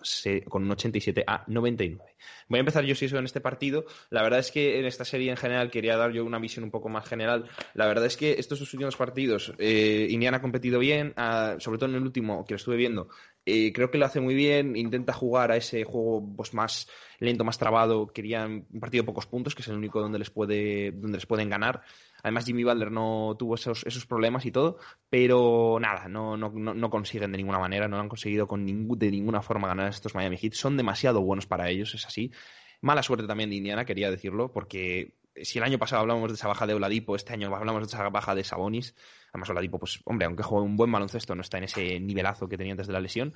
con un 87 a 99. Voy a empezar yo si eso en este partido. La verdad es que en esta serie en general quería dar yo una visión un poco más general. La verdad es que estos dos últimos partidos, eh, Indiana ha competido bien, sobre todo en el último que lo estuve viendo, Eh, creo que lo hace muy bien, intenta jugar a ese juego pues, más lento, más trabado. Querían un partido de pocos puntos, que es el único donde les, puede, donde les pueden ganar. Además, Jimmy Butler no tuvo esos, esos problemas y todo, pero nada, no, no, no, consiguen de ninguna manera, no han conseguido con ningún, de ninguna forma ganar estos Miami Heat. Son demasiado buenos para ellos, es así. Mala suerte también de Indiana, quería decirlo, porque si el año pasado hablábamos de esa baja de Oladipo, este año hablamos de esa baja de Sabonis. Además, Oladipo, pues, hombre, aunque juega un buen baloncesto, no está en ese nivelazo que tenía antes de la lesión.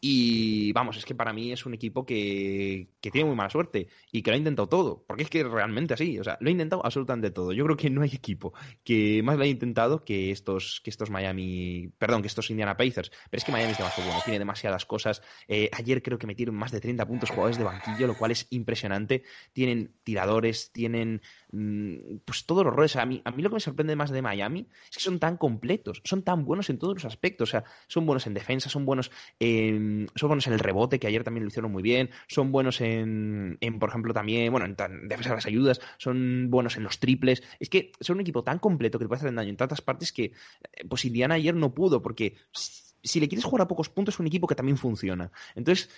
Y vamos, es que para mí es un equipo que, que, tiene muy mala suerte y que lo ha intentado todo, porque es que realmente así, o sea, lo ha intentado absolutamente todo. Yo creo que no hay equipo que más lo haya intentado que estos, que estos Miami, perdón, que estos Indiana Pacers, pero es que Miami es demasiado bueno, tiene demasiadas cosas. Eh, ayer creo que metieron más de 30 puntos jugadores de banquillo, lo cual es impresionante. Tienen tiradores, tienen Mm, pues todos los roles. A mí, a mí lo que me sorprende más de Miami es que son tan completos, son tan buenos en todos los aspectos. O sea, son buenos en defensa, son buenos en, son buenos en el rebote, que ayer también lo hicieron muy bien, son buenos en, en por ejemplo, también, bueno, en, defensa de las ayudas, son buenos en los triples. Es que son un equipo tan completo que te puede hacer daño en tantas partes que, eh, pues Indiana ayer no pudo, porque si le quieres jugar a pocos puntos es un equipo que también funciona. Entonces,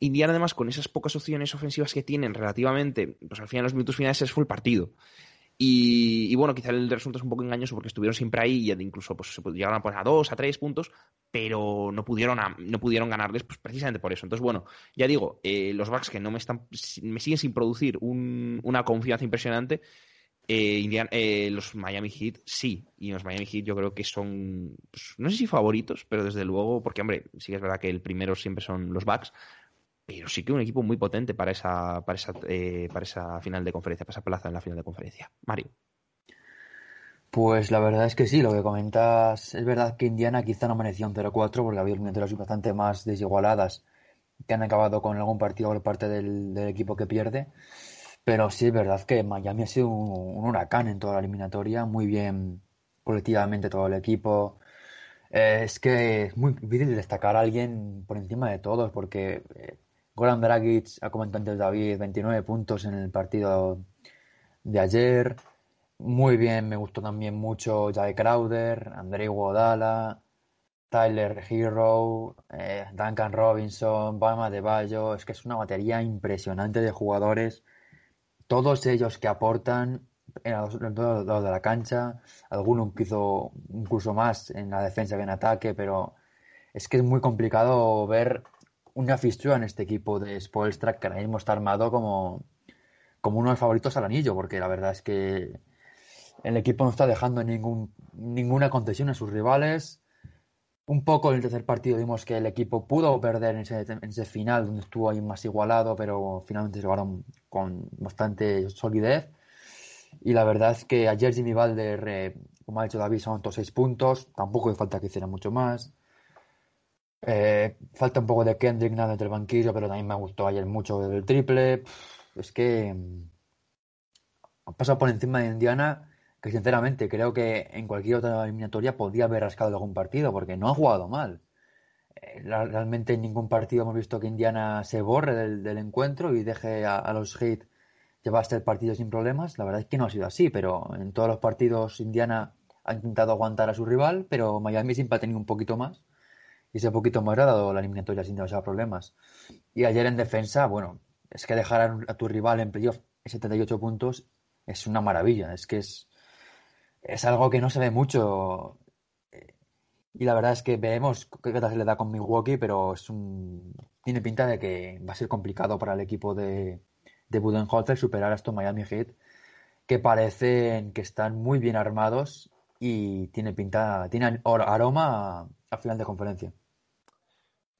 Indiana, además, con esas pocas opciones ofensivas que tienen relativamente, pues al final, los minutos finales es full partido. Y, bueno, quizá el resultado es un poco engañoso porque estuvieron siempre ahí y incluso pues, se llegaron a poner a dos, a tres puntos, pero no pudieron, no pudieron ganarles pues, precisamente por eso. Entonces, bueno, ya digo, eh, los Bucks que no me están me siguen sin producir una confianza impresionante, eh, eh, los Miami Heat sí, y los Miami Heat yo creo que son, pues, no sé si favoritos, pero desde luego, porque hombre, sí que es verdad que el primero siempre son los Bucks, pero sí que un equipo muy potente para esa, para esa, eh, para esa final de conferencia, para esa plaza en la final de conferencia. Mario. Pues la verdad es que sí, lo que comentas, es verdad que Indiana quizá no merecía un 0-4 porque había eliminatorias bastante más desigualadas que han acabado con algún partido por parte del, equipo que pierde. Pero sí es verdad que Miami ha sido un, huracán en toda la eliminatoria, muy bien colectivamente todo el equipo. Eh, es que es muy difícil destacar a alguien por encima de todos porque eh, Goran Dragic, ha comentado antes David, 29 puntos en el partido de ayer. Muy bien, me gustó también mucho Jay Crowder, André Guadala, Tyler Hero, eh, Duncan Robinson, Bama de Bayo. Es que es una batería impresionante de jugadores. Todos ellos que aportan en los lados de la cancha. Alguno hizo incluso más en la defensa que en ataque, pero es que es muy complicado ver una fissura en este equipo de Spoelstra que ahora mismo está armado como, como uno de los favoritos al anillo, porque la verdad es que el equipo no está dejando ninguna concesión a sus rivales. Un poco en el tercer partido vimos que el equipo pudo perder en ese, final, donde estuvo ahí más igualado, pero finalmente se jugaron con bastante solidez. Y la verdad es que ayer Jimmy Balder, eh, como ha dicho David, son todos seis puntos. Tampoco hay falta que hiciera mucho más. Eh, falta un poco de Kendrick nada entre el banquillo, pero también me gustó ayer mucho el triple. Es que mm, ha pasado por encima de Indiana, que sinceramente creo que en cualquier otra eliminatoria podía haber rascado algún partido, porque no ha jugado mal. Eh, realmente en ningún partido hemos visto que Indiana se borre del, encuentro y deje a, los Heat llevarse el partido sin problemas. La verdad es que no ha sido así, pero en todos los partidos Indiana ha intentado aguantar a su rival, pero Miami siempre ha tenido un poquito más y ese poquito más ha dado la eliminatoria sin demasiados problemas. Y ayer en defensa, bueno, es que dejar a tu rival en playoff 78 puntos es una maravilla. Es que es, es algo que no se ve mucho. Y la verdad es que vemos qué se le da con Milwaukee, pero es un, tiene pinta de que va a ser complicado para el equipo de, de Budenholzer superar a estos Miami Heat, que parecen que están muy bien armados y tiene pinta, tiene aroma a final de conferencia.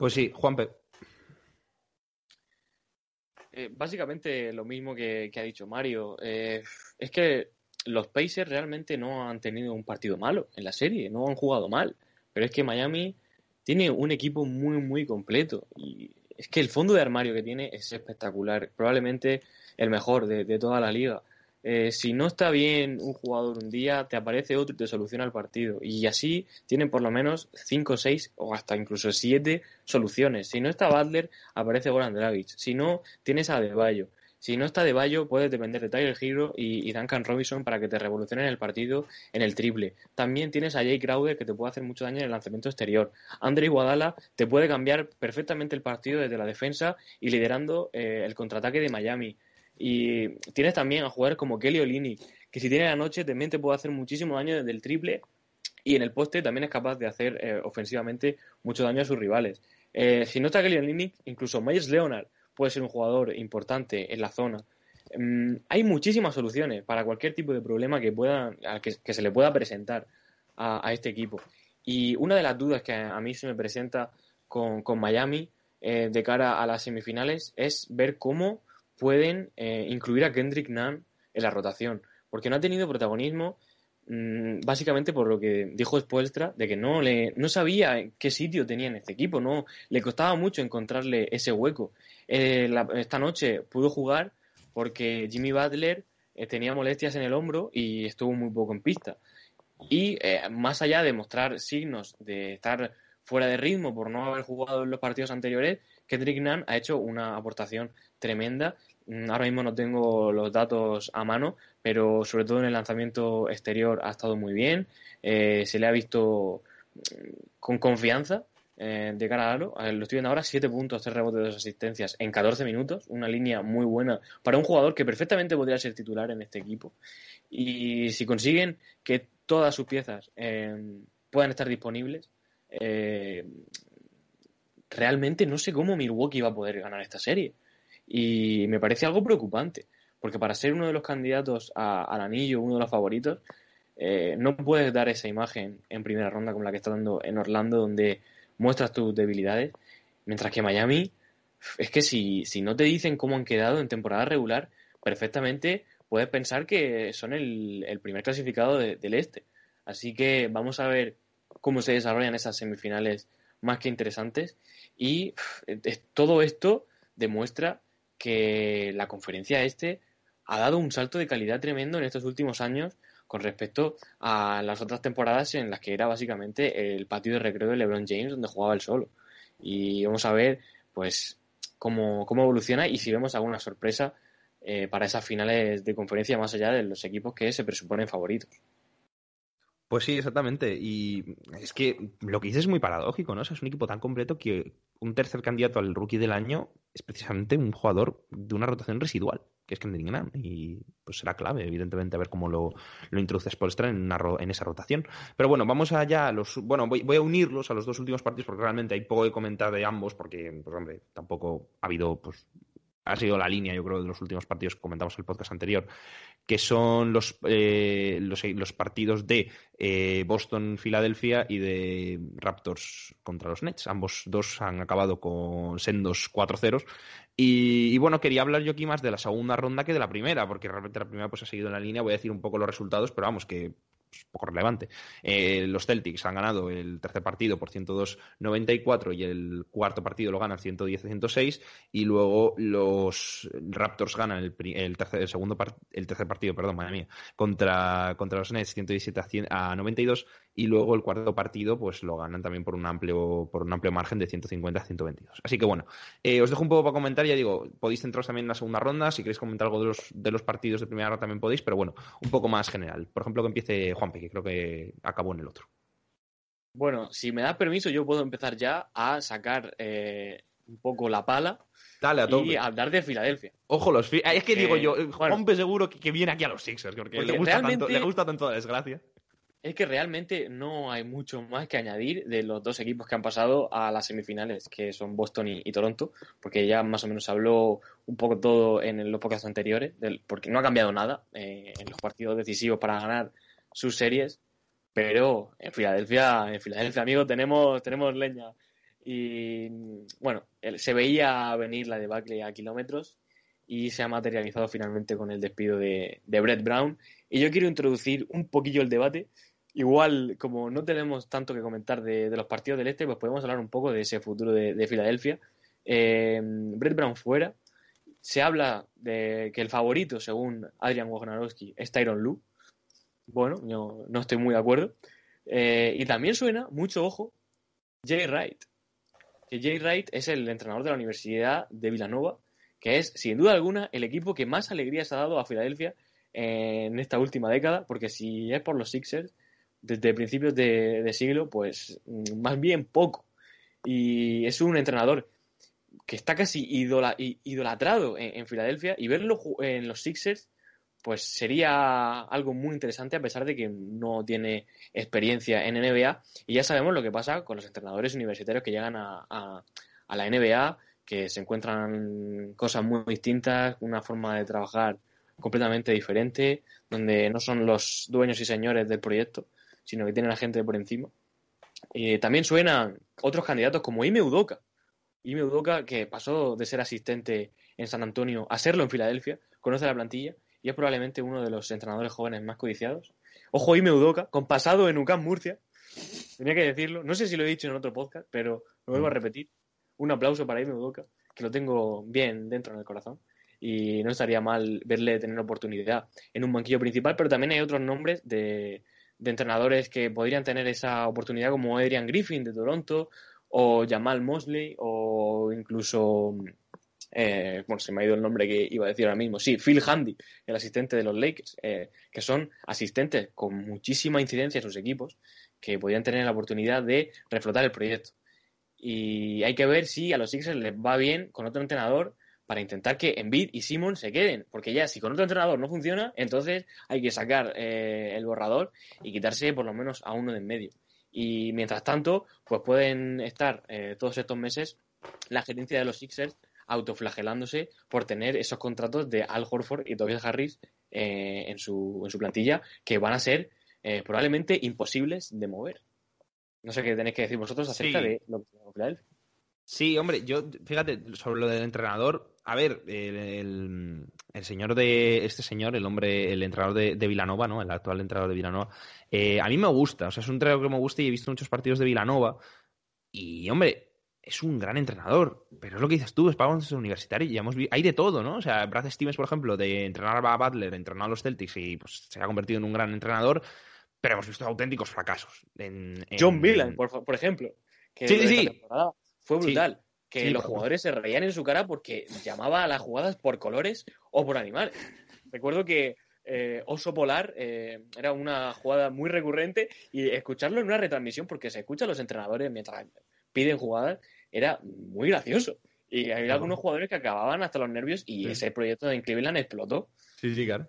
Pues sí, Juanpe. Eh, básicamente lo mismo que, ha dicho Mario. Eh, es que los Pacers realmente no han tenido un partido malo en la serie, no han jugado mal. Pero es que Miami tiene un equipo muy, muy completo. Y es que el fondo de armario que tiene es espectacular. Probablemente el mejor de toda la liga. Eh, si no está bien un jugador un día, te aparece otro y te soluciona el partido. Y así tienen por lo menos 5, 6 o hasta incluso 7 soluciones. Si no está Butler, aparece Goran Dragic. Si no, tienes a Deballo. Si no está de puedes depender de Tyler Hero y, Duncan Robinson para que te revolucionen el partido en el triple. También tienes a Jay Crowder que te puede hacer mucho daño en el lanzamiento exterior. Andre Guadala te puede cambiar perfectamente el partido desde la defensa y liderando eh, el contraataque de Miami. Y tienes también a jugadores como Kelly Olini, que si tiene la noche también te puede hacer muchísimo daño desde el triple y en el poste también es capaz de hacer eh, ofensivamente mucho daño a sus rivales. Eh, si no está Kelly Olini, incluso Myers Leonard puede ser un jugador importante en la zona. Mm, hay muchísimas soluciones para cualquier tipo de problema que, que, se le pueda presentar a, este equipo. Y una de las dudas que a, mí se me presenta con, Miami eh, de cara a las semifinales es ver cómo pueden eh, incluir a Kendrick Nunn en la rotación, porque no ha tenido protagonismo mm, básicamente por lo que dijo Spoelstra, de que no, le, no sabía qué sitio tenía en este equipo, no le costaba mucho encontrarle ese hueco. Eh, esta noche pudo jugar porque Jimmy Butler eh, tenía molestias en el hombro y estuvo muy poco en pista. Y más allá de mostrar signos de estar fuera de ritmo por no haber jugado en los partidos anteriores, Kendrick Nunn ha hecho una aportación tremenda. Mm, ahora mismo no tengo los datos a mano, pero sobre todo en el lanzamiento exterior ha estado muy bien. se le ha visto mm, con confianza eh, de cara a aro. Lo estoy viendo ahora, 7 puntos, 3 rebotes, 2 asistencias en 14 minutos. Una línea muy buena para un jugador que perfectamente podría ser titular en este equipo. Y si consiguen que todas sus piezas eh, puedan estar disponibles, eh, realmente no sé cómo Milwaukee va a poder ganar esta serie. Y me parece algo preocupante, porque para ser uno de los candidatos al anillo, uno de los favoritos, no puedes dar esa imagen en primera ronda como la que está dando en Orlando, donde muestras tus debilidades. Mientras que Miami, es que si, si no te dicen cómo han quedado en temporada regular, perfectamente puedes pensar que son el, primer clasificado del este. Así que vamos a ver cómo se desarrollan esas semifinales más que interesantes. Y todo esto demuestra que la conferencia este ha dado un salto de calidad tremendo en estos últimos años con respecto a las otras temporadas en las que era básicamente el patio de recreo de LeBron James donde jugaba él solo. Y vamos a ver, pues, cómo, cómo evoluciona y si vemos alguna sorpresa eh, para esas finales de conferencia más allá de los equipos que se presuponen favoritos. Pues sí, exactamente. Y es que lo que dices es muy paradójico, ¿no? es un equipo tan completo que un tercer candidato al rookie del año es precisamente un jugador de una rotación residual que es Kendrick. Y pues será clave, evidentemente, a ver cómo lo, lo introduce Spolstra en, en esa rotación. Pero bueno, vamos allá a los. Bueno, voy, voy, a unirlos a los dos últimos partidos porque realmente hay poco de comentar de ambos, porque, pues hombre, tampoco ha habido pues ha sido la línea, yo creo, de los últimos partidos que comentamos en el podcast anterior, que son los, eh, los, partidos de eh, Boston-Filadelfia y de Raptors contra los Nets. Ambos dos han acabado con sendos 4-0. Y, bueno, quería hablar yo aquí más de la segunda ronda que de la primera, porque realmente la primera pues ha seguido en la línea. Voy a decir un poco los resultados, pero vamos, que pues, poco relevante. Eh, los Celtics han ganado el tercer partido por 102-94 y el cuarto partido lo ganan 110-106 y luego los Raptors ganan el, tercer, segundo el tercer partido, perdón, madre mía, contra, contra los Nets 117 a 92 y luego el cuarto partido pues lo ganan también por un amplio por un amplio margen de 150 a 122. Así que bueno, eh, os dejo un poco para comentar, ya digo, podéis centraros también en la segunda ronda, si queréis comentar algo de los, de los partidos de primera ronda también podéis, pero bueno, un poco más general. Por ejemplo, que empiece Juanpe, que creo que acabó en el otro. Bueno, si me das permiso, yo puedo empezar ya a sacar eh, un poco la pala Dale, a y hablar de Filadelfia. Ojo, los Es que digo yo, Juanpe seguro que, viene aquí a los Sixers, porque, le, gusta tanto, le gusta tanto la desgracia es que realmente no hay mucho más que añadir de los dos equipos que han pasado a las semifinales, que son Boston y, Toronto, porque ya más o menos se habló un poco todo en los podcasts anteriores, porque no ha cambiado nada eh, en los partidos decisivos para ganar sus series, pero en Filadelfia, en Filadelfia, amigo, tenemos, tenemos leña. Y bueno, se veía venir la debacle a kilómetros y se ha materializado finalmente con el despido de, de Brett Brown. Y yo quiero introducir un poquillo el debate Igual, como no tenemos tanto que comentar de, los partidos del este, pues podemos hablar un poco de ese futuro de, Filadelfia. Eh, Brett Brown fuera. Se habla de que el favorito, según Adrian Wojnarowski, es Tyron Lue. Bueno, yo no estoy muy de acuerdo. Eh, y también suena, mucho ojo, Jay Wright. Que Jay Wright es el entrenador de la Universidad de Villanova que es, sin duda alguna, el equipo que más alegrías ha dado a Filadelfia en esta última década, porque si es por los Sixers, desde principios de, siglo, pues mm, más bien poco. Y es un entrenador que está casi idolatrado en, Filadelfia y verlo en los Sixers pues sería algo muy interesante a pesar de que no tiene experiencia en NBA y ya sabemos lo que pasa con los entrenadores universitarios que llegan a, a la NBA que se encuentran cosas muy distintas, una forma de trabajar completamente diferente, donde no son los dueños y señores del proyecto, sino que tienen a gente por encima. Y también suenan otros candidatos como Ime Udoka. Ime Udoka, que pasó de ser asistente en San Antonio a serlo en Filadelfia, conoce la plantilla y es probablemente uno de los entrenadores jóvenes más codiciados. Ojo, Ime Udoka, con pasado en UCAM Murcia. Tenía que decirlo. No sé si lo he dicho en otro podcast, pero lo vuelvo a repetir. Un aplauso para Ime Udoka, que lo tengo bien dentro en el corazón y no estaría mal verle tener oportunidad en un banquillo principal, pero también hay otros nombres de, de entrenadores que podrían tener esa oportunidad como Adrian Griffin de Toronto o Jamal Mosley o incluso eh, bueno, se me ha ido el nombre que iba a decir ahora mismo. Sí, Phil Handy, el asistente de los Lakers, eh, que son asistentes con muchísima incidencia en sus equipos, que podrían tener la oportunidad de reflotar el proyecto. Y hay que ver si a los Sixers les va bien con otro entrenador para intentar que Embiid y Simon se queden, porque ya si con otro entrenador no funciona, entonces hay que sacar eh, el borrador y quitarse por lo menos a uno de en medio. Y mientras tanto, pues pueden estar eh, todos estos meses la gerencia de los Sixers autoflagelándose por tener esos contratos de Al Horford y Tobias Harris eh, en, su, en su plantilla que van a ser probablemente imposibles de mover. No sé qué tenéis que decir vosotros acerca de lo que Sí, hombre, yo, fíjate, sobre lo del entrenador, a ver, el, señor de, este señor, el hombre, el entrenador de, de Vilanova, ¿no? El actual entrenador de Vilanova, eh, a mí me gusta, o sea, es un entrenador que me gusta y he visto muchos partidos de Vilanova y, hombre, es un gran entrenador, pero es lo que dices tú, es para un universitario y ya hemos hay de todo, ¿no? O sea, Brad Stevens, por ejemplo, de entrenar a Butler, entrenar a los Celtics y pues se ha convertido en un gran entrenador, pero hemos visto auténticos fracasos. En, John Villan, por, ejemplo. Que sí, sí, sí. Fue brutal. que los jugadores se reían en su cara porque llamaba a las jugadas por colores o por animales. Recuerdo que eh, Oso Polar eh, era una jugada muy recurrente y escucharlo en una retransmisión, porque se escucha a los entrenadores mientras piden jugadas, era muy gracioso. Y había algunos jugadores que acababan hasta los nervios y ese proyecto de Cleveland explotó. Sí, sí, claro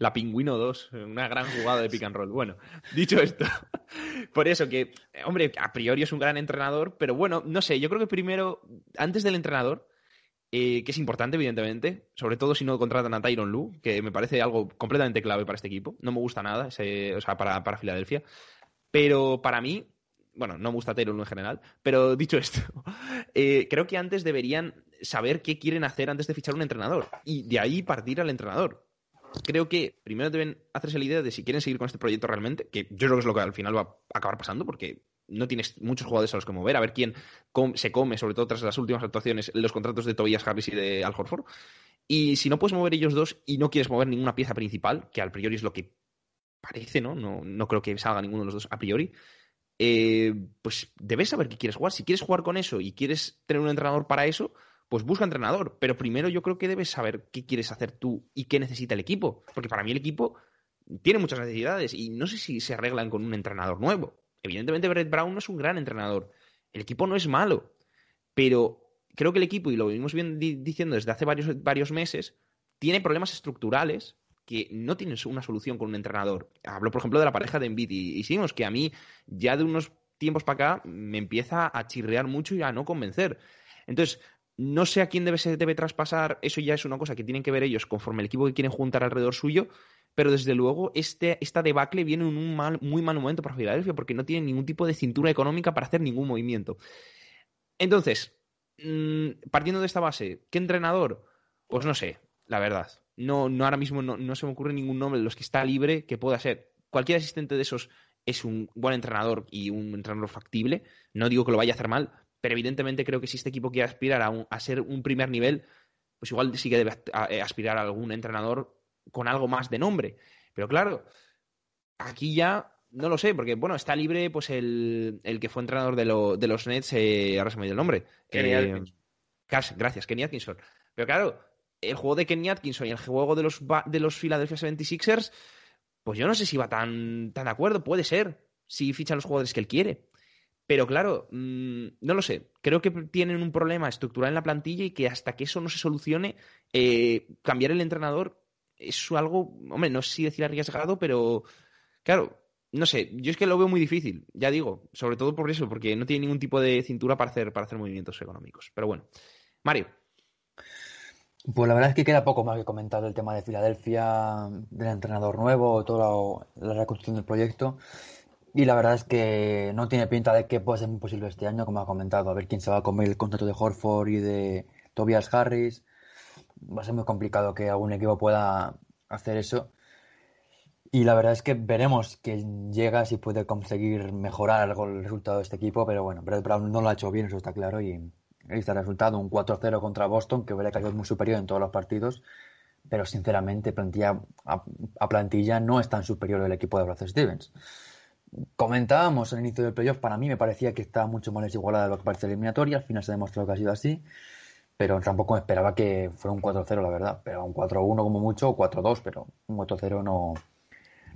la Pingüino 2, una gran jugada de pick and roll. Bueno, dicho esto, por eso que, hombre, a priori es un gran entrenador, pero bueno, no sé, yo creo que primero, antes del entrenador, eh, que es importante, evidentemente, sobre todo si no contratan a Tyron Lu, que me parece algo completamente clave para este equipo. No me gusta nada, o sea, para, para Filadelfia. Pero para mí, bueno, no me gusta Lu en general, pero dicho esto, eh, creo que antes deberían saber qué quieren hacer antes de fichar un entrenador y de ahí partir al entrenador creo que primero deben hacerse la idea de si quieren seguir con este proyecto realmente, que yo creo que es lo que al final va a acabar pasando, porque no tienes muchos jugadores a los que mover, a ver quién se come, sobre todo tras las últimas actuaciones, los contratos de Tobias Harris y de Al Horford. Y si no puedes mover ellos dos y no quieres mover ninguna pieza principal, que al priori es lo que parece, ¿no? No, no creo que salga ninguno de los dos a priori. Eh, pues debes saber qué quieres jugar. Si quieres jugar con eso y quieres tener un entrenador para eso, pues busca entrenador. Pero primero yo creo que debes saber qué quieres hacer tú y qué necesita el equipo. Porque para mí el equipo tiene muchas necesidades y no sé si se arreglan con un entrenador nuevo. Evidentemente Brett Brown no es un gran entrenador. El equipo no es malo. Pero creo que el equipo, y lo venimos diciendo desde hace varios, varios meses, tiene problemas estructurales que no tienen una solución con un entrenador. Hablo, por ejemplo, de la pareja de Embiid y, y que a mí ya de unos tiempos para acá me empieza a chirrear mucho y a no convencer. Entonces, no sé a quién debe, se debe traspasar, eso ya es una cosa que tienen que ver ellos conforme el equipo que quieren juntar alrededor suyo, pero desde luego este, esta debacle viene en un mal, muy mal momento para Filadelfia porque no tiene ningún tipo de cintura económica para hacer ningún movimiento. Entonces, mm, partiendo de esta base, ¿qué entrenador? Pues no sé, la verdad. No, no ahora mismo no, no se me ocurre ningún nombre de los que está libre que pueda ser. Cualquier asistente de esos es un buen entrenador y un entrenador factible. No digo que lo vaya a hacer mal, pero evidentemente creo que si este equipo quiere aspirar a, ser un primer nivel, pues igual sí que debe eh, aspirar a algún entrenador con algo más de nombre. Pero claro, aquí ya no lo sé, porque bueno, está libre pues el, que fue entrenador de, de los Nets, eh, ahora se me ha ido el nombre. Kenny eh, gracias, Kenny Atkinson. Pero claro, el juego de Kenny Atkinson y el juego de los, de los Philadelphia 76ers, pues yo no sé si va tan, tan de acuerdo. Puede ser, si fichan los jugadores que él quiere. Pero claro, mm, no lo sé. Creo que tienen un problema estructural en la plantilla y que hasta que eso no se solucione, eh, cambiar el entrenador es algo, hombre, no sé si decir arriesgado, pero claro, no sé, yo es que lo veo muy difícil, ya digo, sobre todo por eso, porque no tiene ningún tipo de cintura para hacer, para hacer movimientos económicos. Pero bueno, Mario. Pues la verdad es que queda poco más que comentar del tema de Filadelfia, del entrenador nuevo, toda la, reconstrucción del proyecto. Y la verdad es que no tiene pinta de que pueda ser muy posible este año, como ha comentado. A ver quién se va a comer el contrato de Horford y de Tobias Harris. Va a ser muy complicado que algún equipo pueda hacer eso. Y la verdad es que veremos que llega si puede conseguir mejorar algo el resultado de este equipo, pero bueno, Brett Brown no lo ha hecho bien, eso está claro, y el resultado, un 4-0 contra Boston, que hubiera caído muy superior en todos los partidos, pero sinceramente plantilla, a, plantilla no es tan superior el equipo de Brad Stevens. Comentábamos al inicio del playoff, para mí me parecía que estaba mucho más desigualada de lo que parece la eliminatoria, al final se ha demostrado que ha sido así, pero tampoco esperaba que fuera un 4-0, la verdad, pero un 4-1 como mucho, o 4-2, pero un 4-0 no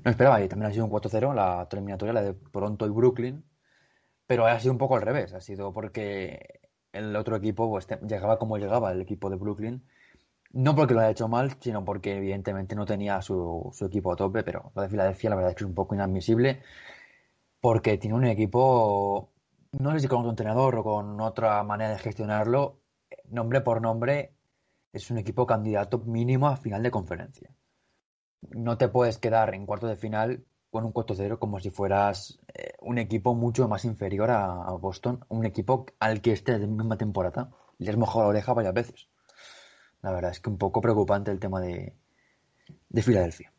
no esperaba, y también ha sido un 4-0 la eliminatoria, la de Toronto y Brooklyn, pero ha sido un poco al revés, ha sido porque el otro equipo pues, llegaba como llegaba el equipo de Brooklyn, no porque lo haya hecho mal, sino porque evidentemente no tenía su, equipo a tope, pero lo de Filadelfia la verdad es que es un poco inadmisible, porque tiene un equipo, no sé si con otro entrenador o con otra manera de gestionarlo, nombre por nombre, es un equipo candidato mínimo a final de conferencia. No te puedes quedar en cuarto de final con un 4-0 como si fueras eh, un equipo mucho más inferior a, Boston, un equipo al que esté de misma temporada le has mojado la oreja varias veces. La verdad es que un poco preocupante el tema de, de Filadelfia.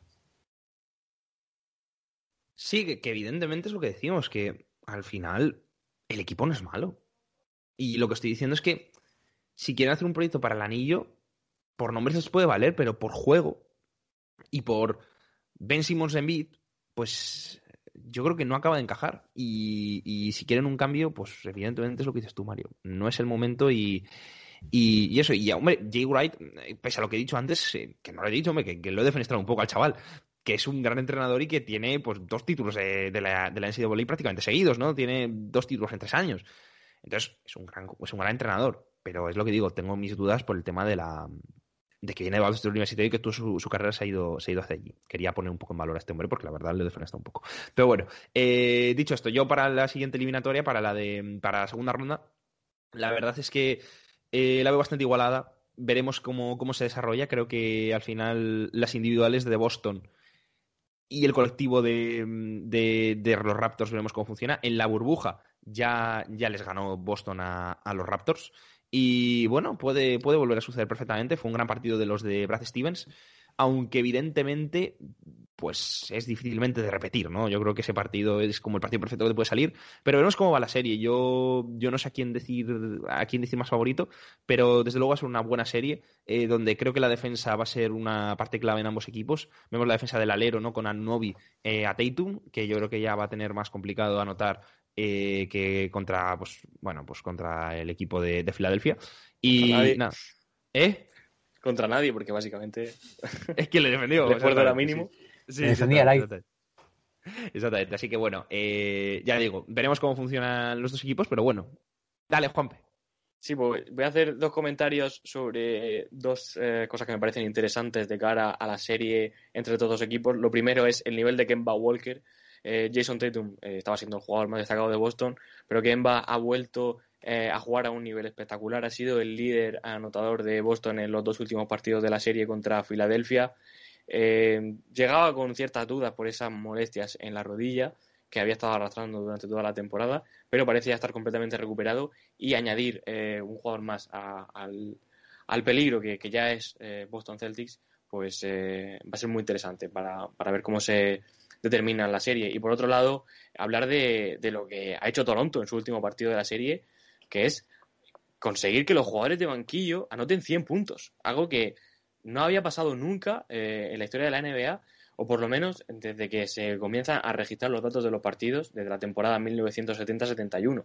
Sí, que, evidentemente es lo que decimos, que al final el equipo no es malo. Y lo que estoy diciendo es que si quieren hacer un proyecto para el anillo, por nombres les puede valer, pero por juego y por Ben Simmons en beat, pues yo creo que no acaba de encajar. Y, si quieren un cambio, pues evidentemente es lo que dices tú, Mario. No es el momento y, y, eso. Y hombre, Jay Wright, pese a lo que he dicho antes, eh, que no lo he dicho, hombre, que, lo he defenestrado un poco al chaval, que es un gran entrenador y que tiene pues dos títulos de, la, de la NCAA prácticamente seguidos, ¿no? Tiene dos títulos en tres años. Entonces, es un gran, es un gran entrenador. Pero es lo que digo, tengo mis dudas por el tema de la, de que viene de Boston University y que tú, su, carrera se ha, ido, se ha ido hacia allí. Quería poner un poco en valor a este hombre porque la verdad le defenesta un poco. Pero bueno, eh, dicho esto, yo para la siguiente eliminatoria, para la de para la segunda ronda, la verdad es que eh, la veo bastante igualada. Veremos cómo, cómo se desarrolla. Creo que al final las individuales de Boston y el colectivo de, de, los Raptors veremos cómo funciona. En la burbuja ya, ya les ganó Boston a, a los Raptors. Y bueno, puede, puede volver a suceder perfectamente. Fue un gran partido de los de Brad Stevens, aunque evidentemente pues es difícilmente de repetir, ¿no? Yo creo que ese partido es como el partido perfecto que te puede salir, pero veremos cómo va la serie. Yo, yo no sé a quién decir a quién decir más favorito, pero desde luego va a ser una buena serie eh, donde creo que la defensa va a ser una parte clave en ambos equipos. Vemos la defensa del alero, ¿no? Con Anobi eh, a Tatum, que yo creo que ya va a tener más complicado anotar eh, que contra, pues, bueno, pues contra el equipo de, Filadelfia. Y nada. ¿Eh? Contra nadie, porque básicamente. es que le defendió. Después era mínimo. Sí, defendía el exactamente. exactamente. Así que bueno, eh, ya digo, veremos cómo funcionan los dos equipos, pero bueno. Dale, Juanpe. Sí, pues voy a hacer dos comentarios sobre dos eh, cosas que me parecen interesantes de cara a la serie entre todos los equipos. Lo primero es el nivel de Kemba Walker, eh, Jason Tatum eh, estaba siendo el jugador más destacado de Boston, pero Kemba ha vuelto eh, a jugar a un nivel espectacular. Ha sido el líder anotador de Boston en los dos últimos partidos de la serie contra Filadelfia. llegaba con ciertas dudas por esas molestias en la rodilla que había estado arrastrando durante toda la temporada, pero parecía estar completamente recuperado y añadir un jugador más al, peligro que, ya es Boston Celtics, pues va a ser muy interesante para ver cómo se determinan la serie. Y por otro lado, hablar de, lo que ha hecho Toronto en su último partido de la serie, que es conseguir que los jugadores de banquillo anoten 100 puntos. Algo que no había pasado nunca eh, en la historia de la NBA, o por lo menos desde que se comienzan a registrar los datos de los partidos desde la temporada 1970-71.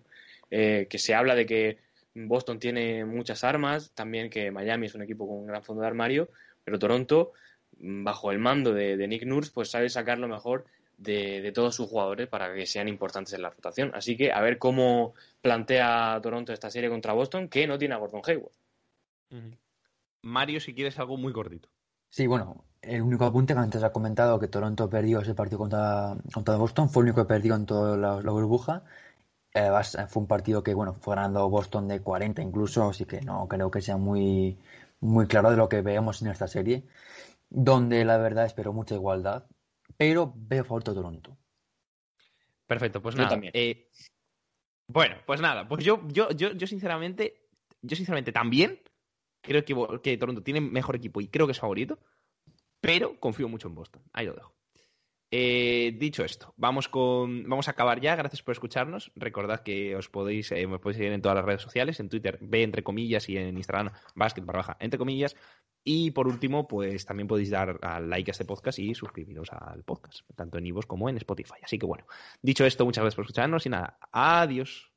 Eh, que se habla de que Boston tiene muchas armas, también que Miami es un equipo con un gran fondo de armario, pero Toronto, bajo el mando de, de Nick Nurse, pues sabe sacar lo mejor de, de, todos sus jugadores para que sean importantes en la rotación. Así que a ver cómo plantea Toronto esta serie contra Boston, que no tiene a Gordon Hayward. Mario, si quieres algo muy cortito. Sí, bueno, el único apunte que antes ha comentado que Toronto perdió ese partido contra, contra Boston, fue el único que perdió en toda la, la burbuja. Además, fue un partido que, bueno, fue ganando Boston de 40 incluso, así que no creo que sea muy, muy claro de lo que veamos en esta serie, donde la verdad espero mucha igualdad, pero veo favorito a Toronto. Perfecto, pues Yo nada. también. eh, bueno, pues nada, pues yo, yo, yo, yo sinceramente, yo sinceramente también creo que, que Toronto tiene mejor equipo y creo que es favorito, pero confío mucho en Boston. Ahí lo dejo. Eh, dicho esto, vamos con vamos a acabar ya. Gracias por escucharnos. Recordad que os podéis eh, me podéis seguir en todas las redes sociales, en Twitter, B entre comillas y en Instagram, basket barra baja entre comillas. Y por último, pues también podéis dar al like a este podcast y suscribiros al podcast, tanto en iVoox como en Spotify. Así que bueno, dicho esto, muchas gracias por escucharnos y nada, adiós.